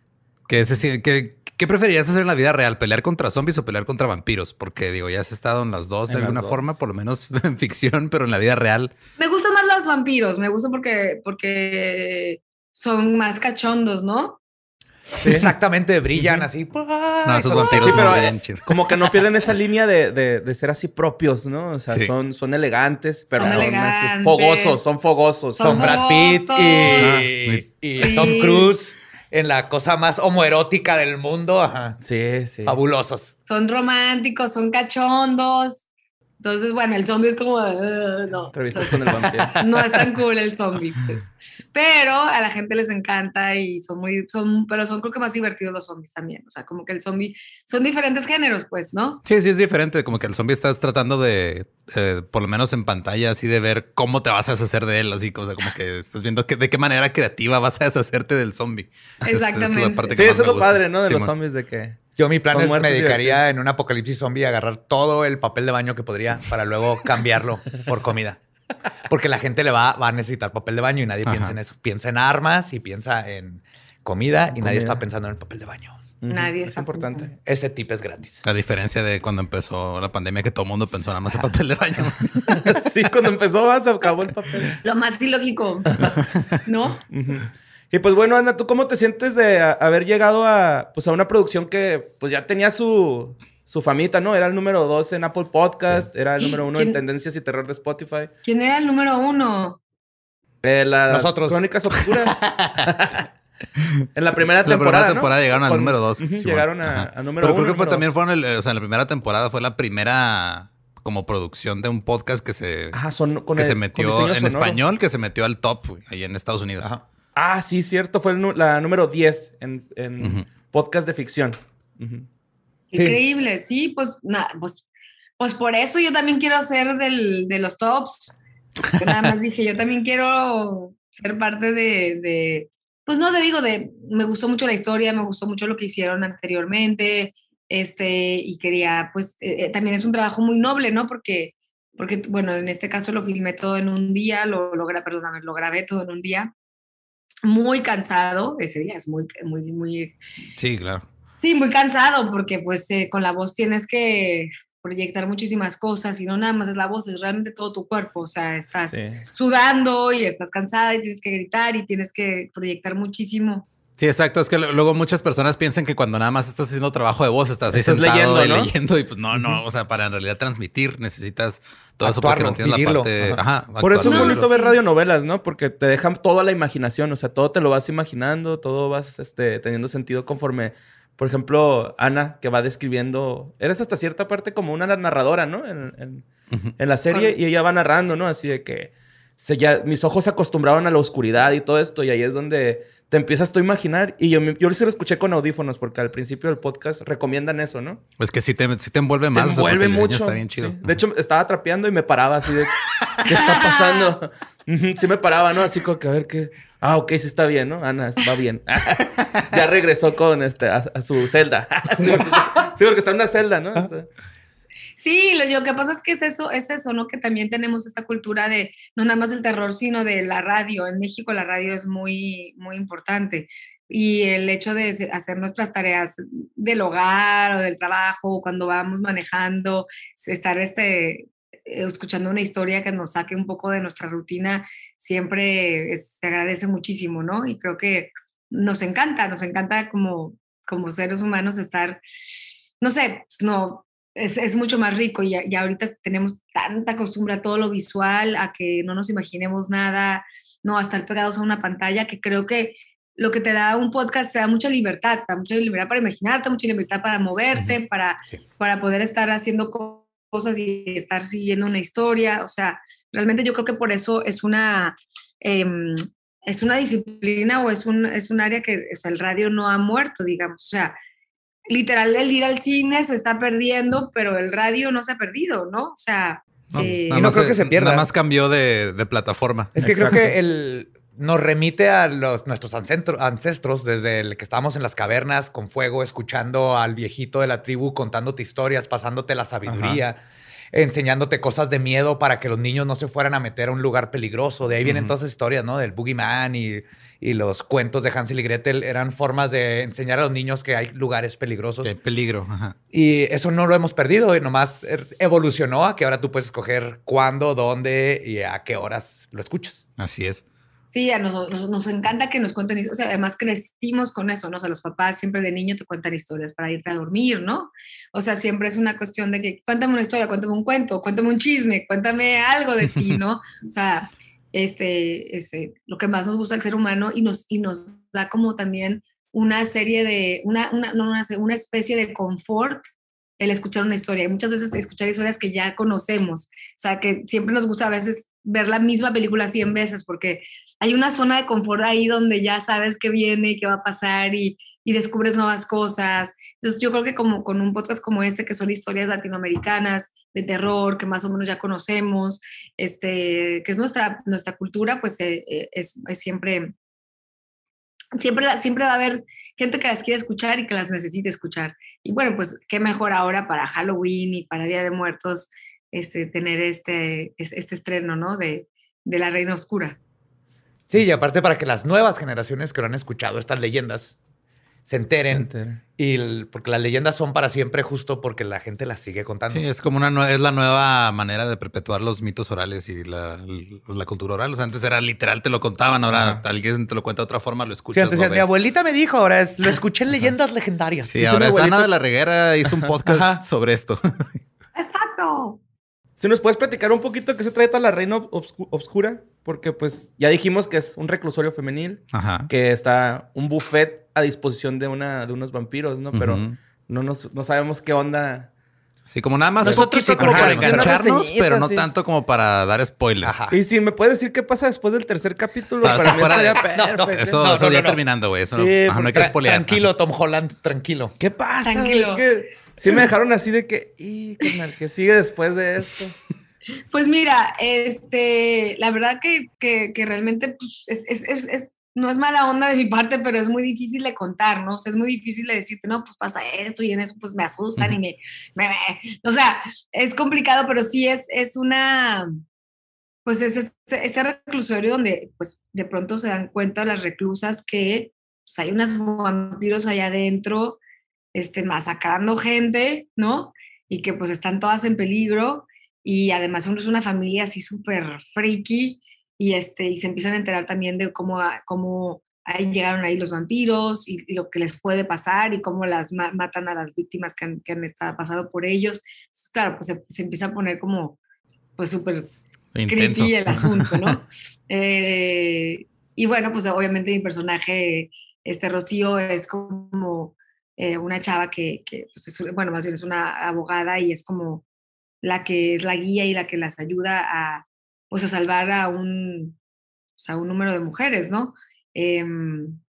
¿Qué, es decir, ¿qué, ¿Qué preferirías hacer en la vida real? ¿Pelear contra zombies o pelear contra vampiros? Porque digo, ya has estado en las dos de En alguna dos. forma, por lo menos en ficción, pero en la vida real. Me gustan más los vampiros, me gustan porque, porque son más cachondos, ¿no? Exactamente, brillan así. No, esos vampiros Sí, brillan chido. Como que no pierden esa línea de, de- de ser así propios, ¿no? O sea, Sí. son, son elegantes, pero Son son, así elegantes. fogosos, son fogosos. Son Son Brad Pitt y, y. Tom Cruise en la cosa más homoerótica del mundo. Ajá. Sí, sí. Fabulosos. Son románticos, son cachondos. Entonces, bueno, el zombie es como, no, Entrevistas con el vampiro. no es tan cool el zombie. pues. Pero a la gente les encanta y son muy, son, pero son creo que más divertidos los zombies también. O sea, como que el zombie, son diferentes géneros, pues, ¿no? Sí, sí, es diferente. Como que el zombie estás tratando de, eh, por lo menos en pantalla, así de ver cómo te vas a deshacer de él. Así, o sea, como que estás viendo que, de qué manera creativa vas a deshacerte del zombie. Es- es la Exactamente. parte Sí, que eso es lo gusta. padre, ¿no? De Sí, los man. zombies, de que... Yo mi plan Son es me dedicaría en un apocalipsis zombie a agarrar todo el papel de baño que podría para luego cambiarlo por comida. Porque la gente le va, va a necesitar papel de baño y nadie Ajá. piensa en eso. Piensa en armas y piensa en comida y nadie está pensando en el papel de baño. Nadie es está importante. pensando. Ese tip es gratis. A diferencia de cuando empezó la pandemia, que todo el mundo pensó nada más en papel de baño. sí, cuando empezó se acabó el papel. Lo más ilógico, ¿no? Y pues bueno, Ana, ¿tú cómo te sientes de a- haber llegado a, pues, a una producción que pues ya tenía su, su famita, ¿no? Era el número dos en Apple Podcast, era el número uno en. Tendencias y Terror de Spotify. ¿Quién era el número uno? Eh, las Nosotros. Crónicas Oscuras. en la primera La temporada. primera ¿no? temporada llegaron al número dos. Llegaron a, Ajá. a número Pero uno. creo que fue, también fueron, el, o sea, en la primera temporada fue la primera como producción de un podcast que se, Ajá, son con que el- se metió en sonoro. español, que se metió al top ahí en Estados Unidos. Ajá. Ah, sí, cierto. Fue la número 10 en, podcast de ficción. Increíble, sí, pues, na- pues, pues por eso yo también quiero ser del, de los tops. Yo nada más dije, yo también quiero ser parte de, de, pues no te digo, de, me gustó mucho la historia, me gustó mucho lo que hicieron anteriormente, este, y quería, pues, eh, eh, también es un trabajo muy noble, ¿no? Porque, porque, bueno, en este caso lo filmé todo en un día, lo, lo, perdóname, lo grabé todo en un día, muy cansado, ese día es muy, muy, muy, Sí, claro. Sí, muy cansado porque pues eh, con la voz tienes que proyectar muchísimas cosas y no nada más es la voz, es realmente todo tu cuerpo, o sea, estás Sí. sudando y estás cansada y tienes que gritar y tienes que proyectar muchísimo. Sí, exacto. Es que luego muchas personas piensan que cuando nada más estás haciendo trabajo de voz, estás ahí Estás sentado leyendo, y ¿no? leyendo y pues no, no. O sea, para en realidad transmitir necesitas todo eso Actuarlo, porque no tienes la vivirlo. parte... Ajá. Ajá, Por eso es bonito ver radionovelas, ¿no? Porque te dejan toda la imaginación, o sea, todo te lo vas imaginando, todo vas este, teniendo sentido conforme, por ejemplo, Ana, que va describiendo, eres hasta cierta parte como una narradora, ¿no? En, en- Ujú. en la serie y ella va narrando, ¿no? Así de que se ya, mis ojos se acostumbraron a la oscuridad y todo esto y ahí es donde te empiezas tú a imaginar y yo, yo sí lo escuché con audífonos porque al principio del podcast recomiendan eso, ¿no? Es que sí te, sí te envuelve más. Te envuelve mucho. Está bien chido. sí. De hecho, estaba trapeando y me paraba así de... ¿Qué está pasando? Sí me paraba, ¿no? Así como que a ver qué... Ah, ok, sí está bien, ¿no? Ana, va bien. ya regresó con este, a, a su celda. sí, porque está, sí, porque está en una celda, ¿no? Está- Sí, lo, lo que pasa es que es eso, es eso, ¿no? Que también tenemos esta cultura de no nada más del terror, sino de la radio. En México la radio es muy, muy importante. Y el hecho de hacer nuestras tareas del hogar o del trabajo, cuando vamos manejando, estar este, escuchando una historia que nos saque un poco de nuestra rutina, siempre se agradece muchísimo, ¿no? Y creo que nos encanta, nos encanta como, como seres humanos estar no sé, pues, no, es, es, mucho más rico y, y, ahorita tenemos tanta costumbre a todo lo visual, a que no nos imaginemos nada, no, a estar pegados a una pantalla, que creo que lo que te da un podcast te da mucha libertad, te da mucha libertad para imaginarte, mucha libertad para moverte, uh -huh. para, sí. para poder estar haciendo cosas y estar siguiendo una historia. O sea, realmente yo creo que por eso es una, eh, es una disciplina o es un, es un área que o sea, el radio no ha muerto, digamos. O sea, literal el ir al cine se está perdiendo, pero el radio no se ha perdido, ¿no? O sea... No, eh, no creo que se pierda. Nada más cambió de, de plataforma. Es que Exacto. creo que el, nos remite a los, nuestros ancestros, ancestros desde el que estábamos en las cavernas con fuego, escuchando al viejito de la tribu contándote historias, pasándote la sabiduría, Ajá. enseñándote cosas de miedo para que los niños no se fueran a meter a un lugar peligroso. De ahí vienen uh -huh. todas esas historias, ¿no? Del Boogeyman y, y, los cuentos de Hansel y Gretel. Eran formas de enseñar a los niños que hay lugares peligrosos. De peligro. Ajá. Y eso no lo hemos perdido y nomás er, evolucionó a que ahora tú puedes escoger cuándo, dónde y a qué horas lo escuchas. Así es. Sí, a nos, nos, nos, encanta que nos cuenten historias. O sea, además crecimos con eso, ¿no? O sea, los papás siempre de niño te cuentan historias para irte a dormir, ¿no? O sea, siempre es una cuestión de que cuéntame una historia, cuéntame un cuento, cuéntame un chisme, cuéntame algo de ti, ¿no? O sea, este, este, lo que más nos gusta al ser humano y nos, y nos da como también una serie de, una, una, no, una, una especie de confort el escuchar una historia. Y muchas veces escuchar historias que ya conocemos. O sea, que siempre nos gusta a veces ver la misma película 100 veces porque hay una zona de confort ahí donde ya sabes qué viene y qué va a pasar y, y, descubres nuevas cosas. Entonces yo creo que como con un podcast como este, que son historias latinoamericanas de terror, que más o menos ya conocemos, este, que es nuestra, nuestra cultura, pues eh, es, es, siempre, siempre, siempre va a haber gente que las quiere escuchar y que las necesite escuchar. Y bueno, pues qué mejor ahora para Halloween y para Día de Muertos este, tener este, este estreno, ¿no? De, de La Reina Oscura. Sí, y aparte para que las nuevas generaciones que no han escuchado estas leyendas se enteren. Se enteren. Y el, porque las leyendas son para siempre justo porque la gente las sigue contando. Sí, es como una es la nueva manera de perpetuar los mitos orales y la, la cultura oral. O sea, antes era literal, te lo contaban, ahora uh -huh. alguien te lo cuenta de otra forma, lo escuchas. Sí, antes lo mi abuelita me dijo, ahora es, lo escuché en leyendas legendarias. Sí, ahora es Ana de la Reguera hizo un podcast sobre esto. Exacto. Si nos puedes platicar un poquito qué se trata la Reina Obscu Obscura, porque pues ya dijimos que es un reclusorio femenil, Ajá. que está un buffet a disposición de, una, de unos vampiros, ¿no? Pero uh -huh. no, nos, no sabemos qué onda. Sí, como nada más Nosotros poquito, como para engancharnos, pero no sí. tanto como para dar spoilers. Ajá. Y si me puedes decir qué pasa después del tercer capítulo, para, para mí estaría perfecto. No, eso, no, eso ya terminando, güey. Eso sí, no, no hay que spoilear. Tranquilo, Tom Holland, tranquilo. ¿Qué pasa? Tranquilo. Es que sí me dejaron así de que, y carnal, que sigue después de esto. Pues mira, este, la verdad que, que, que realmente pues, es, es, es, es, no es mala onda de mi parte, pero es muy difícil de contar, ¿no? O sea, es muy difícil de decirte, no, pues pasa esto y en eso pues me asustan uh -huh. y me, me, me, o sea, es complicado, pero sí es, es una, pues es este, este, reclusorio donde pues de pronto se dan cuenta las reclusas que pues, hay unos vampiros allá adentro, este, masacrando gente, ¿no? Y que pues están todas en peligro y además uno es una familia así súper freaky y, este, y se empiezan a enterar también de cómo, cómo ahí llegaron ahí los vampiros y, y, lo que les puede pasar y cómo las ma matan a las víctimas que han, que han estado, pasado por ellos. Entonces, claro, pues se, se, empieza a poner como pues súper creepy el asunto, ¿no? eh, y bueno, pues obviamente mi personaje, este Rocío, es como eh, una chava que, que pues es, bueno, más bien es una abogada y es como la que es la guía y la que las ayuda a, pues, a salvar a un, pues, a un número de mujeres, ¿no? Eh,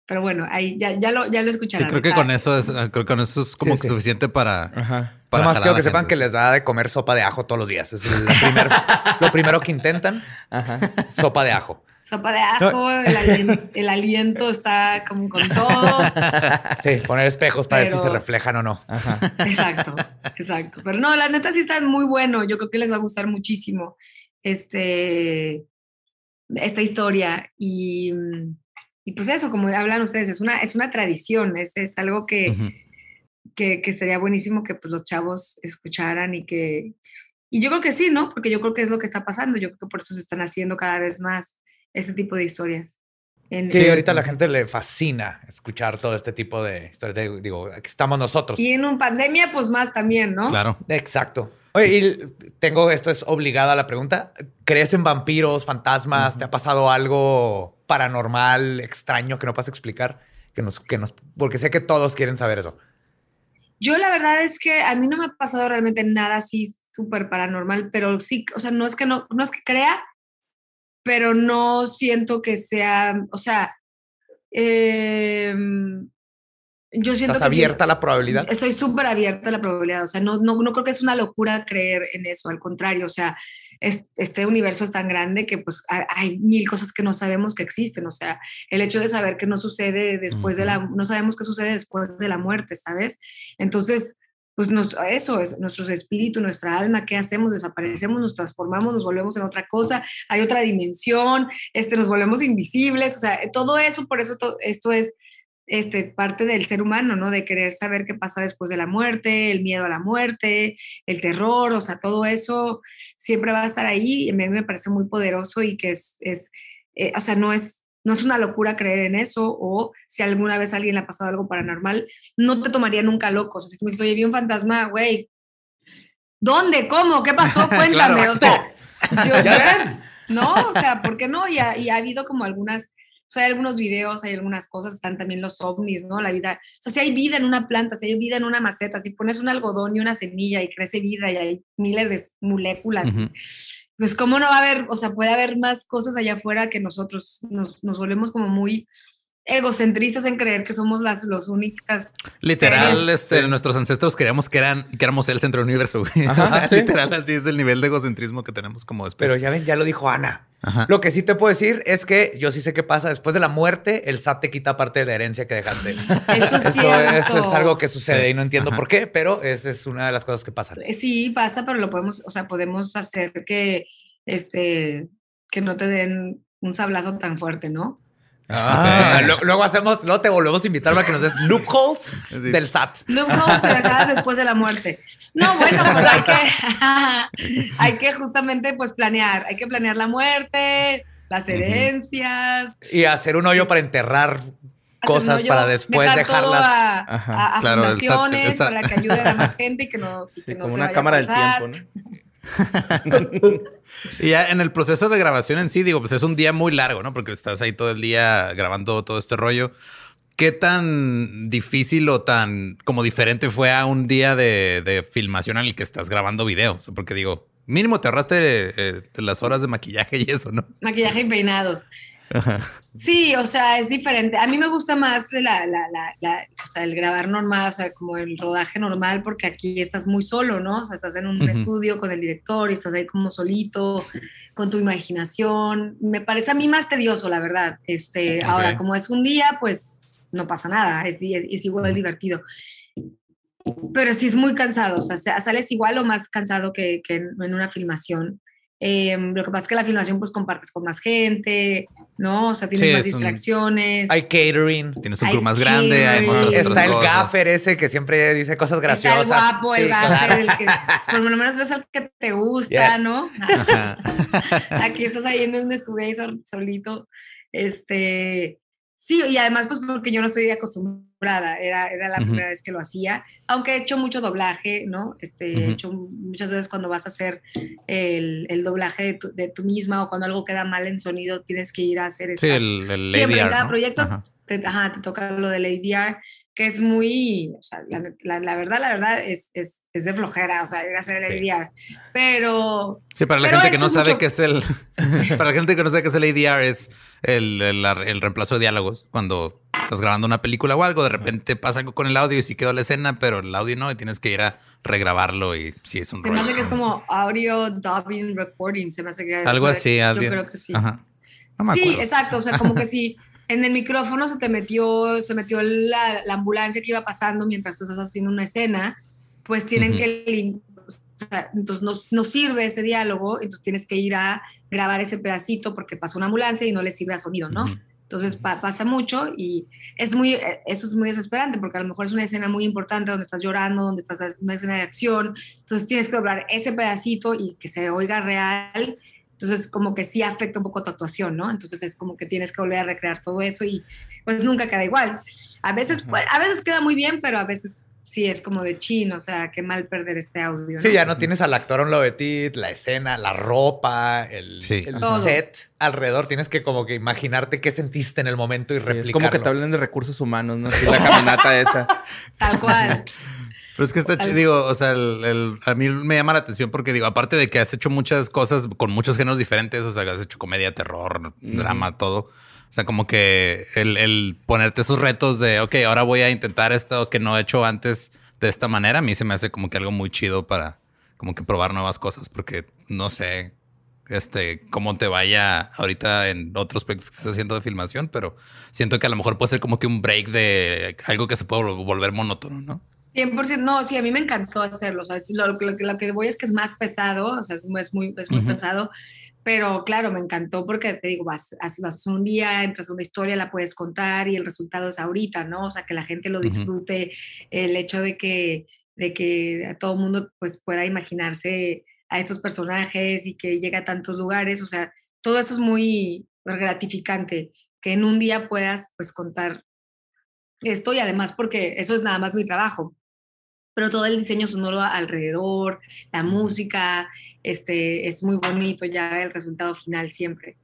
pero bueno, ahí ya, ya, lo, ya lo escucharán. Sí, creo que con eso es, creo que con eso es como sí, sí. suficiente para. Ajá. para Nomás quiero que sepan que les da de comer sopa de ajo todos los días. Es primer, lo primero que intentan. Ajá. Sopa de ajo. Sopa de ajo, no. el, aliento, el, aliento está como con todo. Sí, poner espejos para Pero... ver si se reflejan o no. Ajá. Exacto, exacto. Pero no, la neta sí está muy bueno. Yo creo que les va a gustar muchísimo este, esta historia. Y, y pues eso, como hablan ustedes, es una, es una tradición, es, es algo que, uh -huh. que, que sería buenísimo que pues, los chavos escucharan y que... Y yo creo que sí, ¿no? Porque yo creo que es lo que está pasando. Yo creo que por eso se están haciendo cada vez más este tipo de historias. En- Sí, ahorita a la gente le fascina escuchar todo este tipo de historias. de- digo, aquí estamos nosotros. Y en una pandemia, pues más también, ¿no? Claro. Exacto. Oye, y tengo, esto es obligada la pregunta. ¿Crees en vampiros, fantasmas? ¿Te ha pasado algo paranormal, extraño que no puedas explicar? Que nos, que nos, porque sé que todos quieren saber eso. Yo la verdad es que a mí no me ha pasado realmente nada así súper paranormal, pero sí, o sea, no es que no, no es que crea, pero no siento que sea, o sea, em, yo siento ¿Estás que abierta a la probabilidad? Estoy súper abierta a la probabilidad, o sea, no, no, no creo que es una locura creer en eso, al contrario, o sea, es- este universo es tan grande que pues ha- hay mil cosas que no sabemos que existen, o sea, el hecho de saber que no sucede después de la, no sabemos qué sucede después de la muerte, ¿sabes? Entonces, pues nos- eso es nuestro espíritu, nuestra alma, ¿qué hacemos? Desaparecemos, nos transformamos, nos volvemos en otra cosa, hay otra dimensión, este, nos volvemos invisibles, o sea, todo eso, por eso to- esto es este, parte del ser humano, ¿no? De querer saber qué pasa después de la muerte, el miedo a la muerte, el terror, o sea, todo eso siempre va a estar ahí y a mí me parece muy poderoso y que es, es eh, o sea, no es, no es una locura creer en eso o si alguna vez a alguien le ha pasado algo paranormal, no te tomaría nunca loco. O sea, si tú me dices, oye, vi un fantasma, güey, ¿dónde? ¿Cómo? ¿Qué pasó? Cuéntame. Claro. o sea, yo, no, o sea, ¿por qué no? Y ha, y ha habido como algunas, o sea, hay algunos videos, hay algunas cosas, están también los ovnis, ¿no? La vida, o sea, si hay vida en una planta, si hay vida en una maceta, si pones un algodón y una semilla y crece vida y hay miles de moléculas. Pues cómo no va a haber, o sea, puede haber más cosas allá afuera que nosotros nos, nos volvemos como muy egocentristas en creer que somos las los únicas. Literal, seres. este, nuestros ancestros creíamos que eran, que éramos el centro del universo, güey. Ajá, o sea, sí. literal, así es el nivel de egocentrismo que tenemos como especie. Pero ya ven, ya lo dijo Ana. Ajá. Lo que sí te puedo decir es que yo sí sé qué pasa después de la muerte, el SAT te quita parte de la herencia que dejaste. Eso es Eso, es algo que sucede Sí. y no entiendo Ajá. por qué, pero esa es una de las cosas que pasan. Eh, Sí, pasa, pero lo podemos, o sea, podemos hacer que, este, que no te den un sablazo tan fuerte, ¿no? Ah, Ok. lo- luego hacemos, luego te volvemos a invitar para que nos des loopholes Sí. del SAT. Loopholes se acaba después de la muerte. No, bueno, pues hay que, hay que justamente pues planear, hay que planear la muerte, las herencias, Y hacer un hoyo para enterrar cosas hoyo, para después dejar todo dejarlas. a, Ajá. a- a Claro, el SAT, el fundaciones SAT. para que ayuden a más gente y que no, Sí, que no como se una vaya cámara del tiempo, ¿no? Y ya en el proceso de grabación en sí, digo, pues es un día muy largo, ¿no? Porque estás ahí todo el día grabando todo este rollo. ¿Qué tan difícil o tan como diferente fue a un día de, de filmación en el que estás grabando video? Porque digo, mínimo te ahorraste eh, las horas de maquillaje y eso, ¿no? Maquillaje y peinados. Sí, o sea, es diferente. A mí me gusta más la, la, la, la- o sea, el grabar normal, o sea, como el rodaje normal, porque aquí estás muy solo, ¿no? O sea, estás en un estudio con el director y estás ahí como solito, con tu imaginación. Me parece a mí más tedioso, la verdad. Este. Ahora, como es un día, pues no pasa nada, es, es, es igual divertido. Pero sí es muy cansado, o sea, sa- sales igual o más cansado que, en una filmación. Eh, lo que pasa es que la filmación pues compartes con más gente, ¿no? O sea, tienes Sí, más es un- distracciones. Hay catering. Tienes un Hay crew más grande, hay otras, otras Está el cosas. gaffer ese que siempre dice cosas graciosas. Está el guapo, el Sí, gaffer, claro. el que por lo menos ves al que te gusta, Yes. ¿no? Aquí estás ahí en un estudio ahí sol- solito. Este, sí, y además pues porque yo no estoy acostumbrada, era, era la Ujú. primera vez que lo hacía, aunque he hecho mucho doblaje, ¿no? Este, he Ujú. hecho muchas veces cuando vas a hacer el, el doblaje de tu, de tú misma o cuando algo queda mal en sonido, tienes que ir a hacer Sí, estas- el, el Siempre en cada ¿no? proyecto Ajá. te, ajá, te toca lo del ADR, que es muy, o sea, la, la- la verdad, la verdad es, es, es de flojera, o sea, ir a hacer el Sí. ADR, pero Sí, para la gente que no sabe mucho- qué es el. para la gente que no sabe qué es el ADR, es el, el, el reemplazo de diálogos. Cuando estás grabando una película o algo, de repente pasa algo con el audio y sí quedó la escena, pero el audio no, y tienes que ir a regrabarlo y sí es un se me rollo. hace que es como audio dubbing recording, se me hace que es- Algo así, Yo audio- creo que sí. Ajá. No me Sí, exacto, o sea, como que si en el micrófono se te metió, se metió la, la ambulancia que iba pasando mientras tú estás haciendo una escena, pues tienen Ujú. que lim- o sea, entonces no, no sirve ese diálogo, entonces tienes que ir a grabar ese pedacito porque pasó una ambulancia y no le sirve a sonido, ¿no? Ujú. Entonces pa- pasa mucho y es muy, eh, eso es muy desesperante porque a lo mejor es una escena muy importante donde estás llorando, donde estás una escena de acción, entonces tienes que doblar ese pedacito y que se oiga real. Entonces como que sí afecta un poco tu actuación, ¿no? Entonces es como que tienes que volver a recrear todo eso y pues nunca queda igual. A veces, pues, a veces queda muy bien, pero a veces sí es como de chin, o sea, qué mal perder este audio. Sí, ¿no? ya no tienes al actor a un lado de ti, la escena, la ropa, el, Sí. el set alrededor. Tienes que como que imaginarte qué sentiste en el momento y Sí, replicarlo. es como que te hablen de recursos humanos, ¿no? Así la caminata esa. Tal cual. Pero es que está Al- chido, digo, o sea, el- el- a mí me llama la atención porque digo, aparte de que has hecho muchas cosas con muchos géneros diferentes, o sea, has hecho comedia, terror, drama, todo. O sea, como que el, el ponerte esos retos de, ok, ahora voy a intentar esto que no he hecho antes de esta manera, a mí se me hace como que algo muy chido para como que probar nuevas cosas, porque no sé, este, cómo te vaya ahorita en otros proyectos que estás haciendo de filmación, pero siento que a lo mejor puede ser como que un break de algo que se puede vol- volver monótono, ¿no? 100%, no, sí, a mí me encantó hacerlo, o sea, lo, lo que- lo que voy es que es más pesado, o sea, es, es muy, es muy pesado, pero claro, me encantó porque te digo, vas, vas un día, entras a una historia, la puedes contar y el resultado es ahorita, ¿no? O sea, que la gente lo disfrute, el hecho de que, de que todo el mundo pues pueda imaginarse a estos personajes y que llegue a tantos lugares, o sea, todo eso es muy gratificante, que en un día puedas pues contar esto y además porque eso es nada más mi trabajo, pero todo el diseño sonoro alrededor, la música, este, es muy bonito ya el resultado final siempre.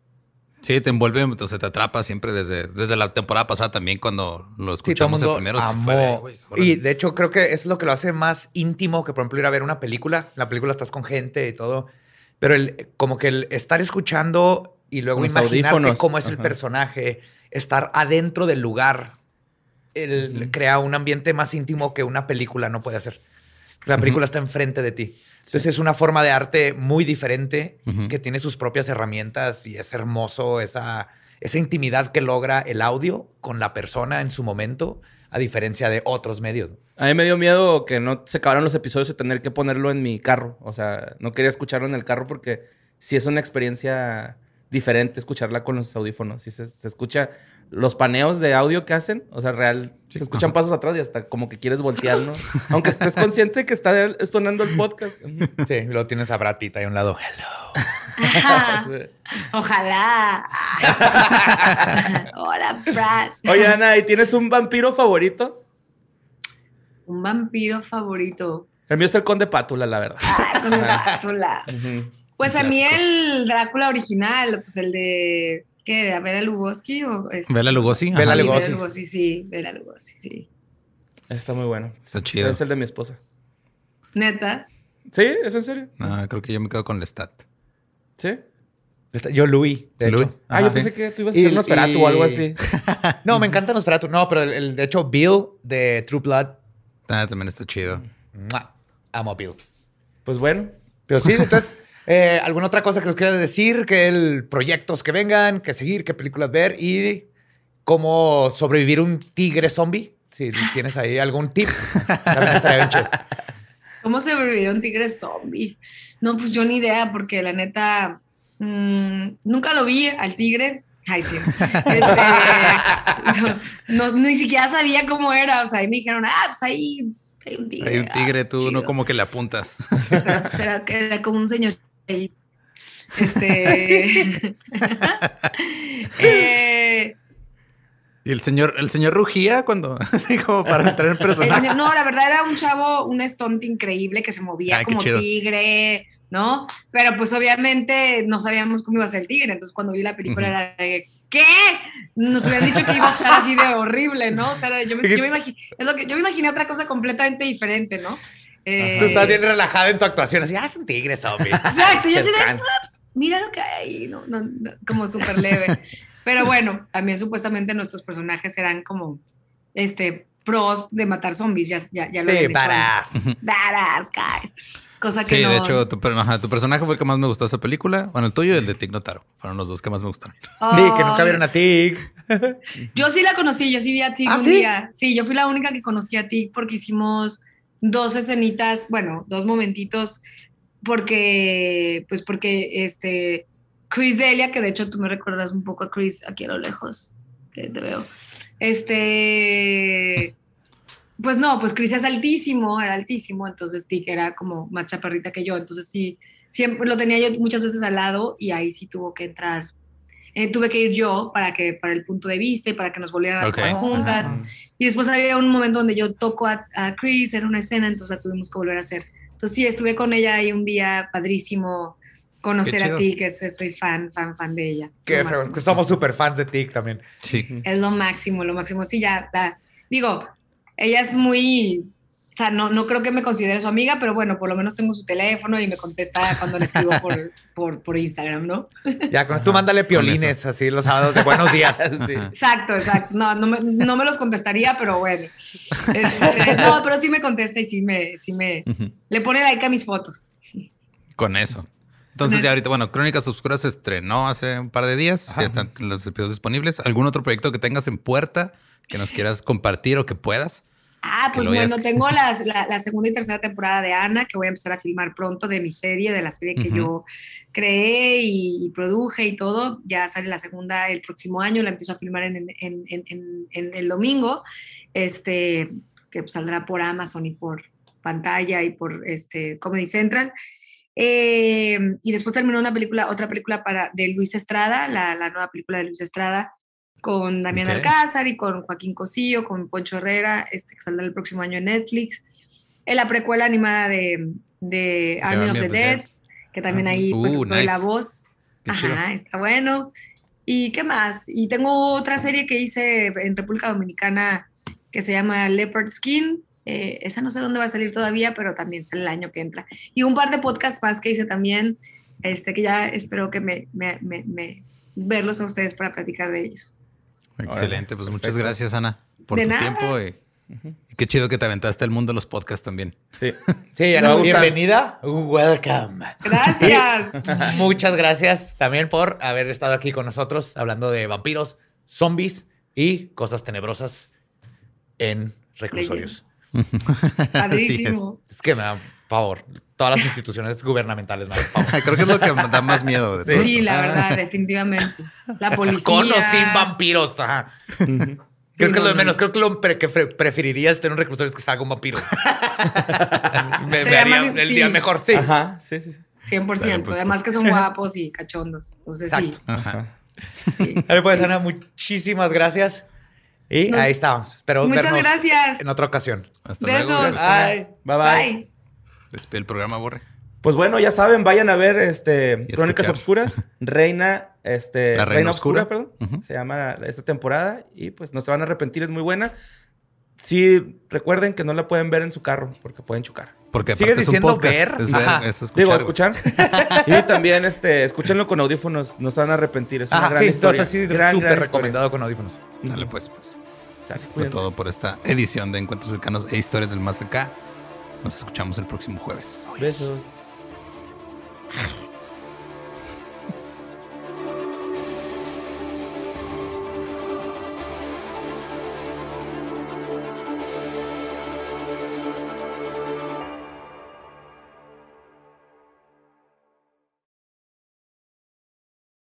Sí, te envuelve, o sea, te atrapa siempre desde, desde la temporada pasada también cuando lo Sí, todo el escuchamos el mundo primero. sí amó. fue y de hecho creo que eso es lo que lo hace más íntimo que por ejemplo ir a ver una película. La película estás con gente y todo. Pero el, como que el estar escuchando y luego los imaginarte audífonos. cómo es el Ajá. personaje, estar adentro del lugar, el, crea un ambiente más íntimo que una película no puede hacer. La película está enfrente de ti. Entonces es una forma de arte muy diferente que tiene sus propias herramientas y es hermoso esa, esa intimidad que logra el audio con la persona en su momento, a diferencia de otros medios. A mí me dio miedo que no se acabaran los episodios y tener que ponerlo en mi carro. O sea, no quería escucharlo en el carro porque sí es una experiencia diferente escucharla con los audífonos. Sí se, se escucha los paneos de audio que hacen. O sea, real. se escuchan pasos atrás y hasta como que quieres voltear, ¿no? Aunque estés consciente que está sonando el podcast. Sí, y luego tienes a Brad Pitt ahí a un lado. Hello. Ojalá. Hola, Brad. Oye, Ana, ¿y tienes un vampiro favorito? Un vampiro favorito. El mío es el conde Pátula, la verdad. Ay, con el Drácula. Ujú. Pues a mí el Drácula original, pues el de. ¿Qué? ¿A Bela Lugosi o es- Bela Lugosi. Bela ajá. Sí, Lugosi. Lugosi, sí, Bela Lugosi, sí. Está muy bueno. Está chido. Es el de mi esposa. Neta. ¿Sí? ¿Es en serio? No, creo que yo me quedo con Lestat. ¿Sí? Yo, Louis, de Louis. hecho. Ah, Ajá. yo pensé que tú ibas a Y- ser Nosferatu o algo y- así. No, me encanta Nosferatu. No, pero el, el- de hecho, Bill de True Blood. Ah, también está chido. Amo a Bill. Pues bueno. Pero sí, entonces, eh, ¿alguna otra cosa que nos quieras decir? El proyectos que vengan, que seguir, qué películas ver y cómo sobrevivir un tigre zombie. Si tienes ahí algún tip, también estaría bien chido. ¿Cómo sobrevivir a un tigre zombie? No, pues yo ni idea, porque la neta. mm, nunca lo vi al tigre. Ay, sí. Este, no, no, ni siquiera sabía cómo era. O sea, ahí me dijeron, ah, pues ahí hay un tigre. Hay un tigre, tú no chido". como que le apuntas. Que era como un señor ahí. Este. eh, Y el señor, el señor rugía cuando, así como para entrar en el personaje. señor- no, la verdad era un chavo, un estonte increíble que se movía Ay, como tigre, ¿no? Pero pues obviamente no sabíamos cómo iba a ser el tigre. Entonces cuando vi la película era de, ¿qué? Nos hubieran dicho que iba a estar así de horrible, ¿no? O sea, yo me, yo me imaginé, es lo que, yo me imaginé otra cosa completamente diferente, ¿no? Eh, Tú estás bien relajada en tu actuación, así, ah, es un tigre zombie. Exacto, yo así de, Cercano. "Ups, mira lo que hay ahí, no, no, no", como súper leve. Pero bueno, también supuestamente nuestros personajes eran como, este, pros de matar zombies, ya, ya, ya lo Sí, badass. Badass, guys. Cosa que Sí, no... de hecho, tu, per- ajá, tu personaje fue el que más me gustó de esa película. Bueno, el tuyo y el de Tig Notaro. Fueron los dos que más me gustaron. Sí, que nunca vieron a Tig. Yo sí la conocí, yo sí vi a Tig ¿Ah, un sí? día. Sí, yo fui la única que conocí a Tig porque hicimos dos escenitas, bueno, dos momentitos, porque, pues porque este, Chris Delia, que de hecho tú me recordarás un poco a Chris aquí a lo lejos, te veo. Este, pues no, pues Chris es altísimo, era altísimo, entonces Tig era como más chaparrita que yo, entonces sí, siempre lo tenía yo muchas veces al lado y ahí sí tuvo que entrar. Eh, tuve que ir yo para que para el punto de vista y para que nos volvieran a Ok. jugar juntas. Y después había un momento donde yo toco a, a Chris en una escena, entonces la tuvimos que volver a hacer. Entonces sí, estuve con ella ahí un día padrísimo conocer a ti, que es- soy fan, fan, fan de ella. Qué. Que somos súper fans de TIC también. Sí. Es lo máximo, lo máximo. Sí, ya, la- digo, ella es muy, o sea, no, no creo que me considere su amiga, pero bueno, por lo menos tengo su teléfono y me contesta cuando le escribo por, por, por Instagram, ¿no? Ya, con tú mándale piolines así los sábados de buenos días. Sí. Exacto, exacto. No, no me, no me los contestaría, pero bueno. Este, no, pero sí me contesta y sí me, sí me, le pone like a mis fotos. Con eso. Entonces, ya ahorita, bueno, Crónicas Oscuras se estrenó hace un par de días. Ya están los episodios disponibles. ¿Algún otro proyecto que tengas en puerta que nos quieras compartir o que puedas? Ah, pues bueno, tengo las- la, la segunda y tercera temporada de Ana, que voy a empezar a filmar pronto de mi serie, de la serie que yo creé y, y produje y todo. Ya sale la segunda el próximo año, la empiezo a filmar en, en- en- en- en- en el domingo, este, que saldrá por Amazon y por pantalla y por este, Comedy Central. Eh, y después terminó una película, otra película para, de Luis Estrada, la, la nueva película de Luis Estrada, con Damián Ok. Alcázar y con Joaquín Cosío, con Poncho Herrera, este, que saldrá el próximo año en Netflix. En la precuela animada de, de Army, of the, Dead, que también ahí pues, Uh, doy la nice. voz. Qué chido. Ajá, está bueno. ¿Y qué más? Y tengo otra serie que hice en República Dominicana que se llama Leopard Skin. Eh, esa no sé dónde va a salir todavía, pero también sale el año que entra. Y un par de podcasts más que hice también, este, que ya espero que me, me- me- me- verlos a ustedes para platicar de ellos. Excelente. Pues muchas gracias, Ana, por De tu nada. tiempo. Y, y qué chido que te aventaste al mundo de los podcasts también. Sí. Sí, bienvenida. Welcome. Gracias. Muchas gracias también por haber estado aquí con nosotros hablando de vampiros, zombies y cosas tenebrosas en reclusorios. Padrísimo. Es que me da favor. Todas las instituciones gubernamentales favor. Creo que es lo que me da más miedo de Sí. la verdad, definitivamente. La policía. Con o sin vampiros. Ajá. Creo que no, lo de no. menos, creo que lo pre- que pre- preferirías tener un reclusorio es que salga un vampiro. me, haría más- el sí. día mejor, sí. Ajá, sí, sí. sí. 100%. Dale, pues, Además que son guapos y cachondos. Entonces Exacto. Ajá. sí. sí. Dale, pues, Ana, muchísimas gracias. Y Nos- ahí estamos. Espero Muchas vernos gracias. en otra ocasión. Hasta Besos. luego. Bye. Bye bye. Bye. Despide el programa, Borre. Pues bueno, ya saben, vayan a ver este Crónicas. Obscuras, Reina, este, La Reina Oscura. perdón, Ujú. se llama esta temporada y pues no se van a arrepentir, es muy buena. Sí, recuerden que no la pueden ver en su carro porque pueden chocar. Porque ¿Sigues diciendo podcast. ver? Es ver, es escuchar. Digo, escuchar. y también este, escúchenlo con audífonos, no se van a arrepentir, es una Ajá, gran sí, historia. está así Gran, súper gran recomendado con audífonos. Dale, pues, pues. Fue todo por esta edición de Encuentros Cercanos e Historias del Más Acá. Nos escuchamos el próximo jueves. Besos.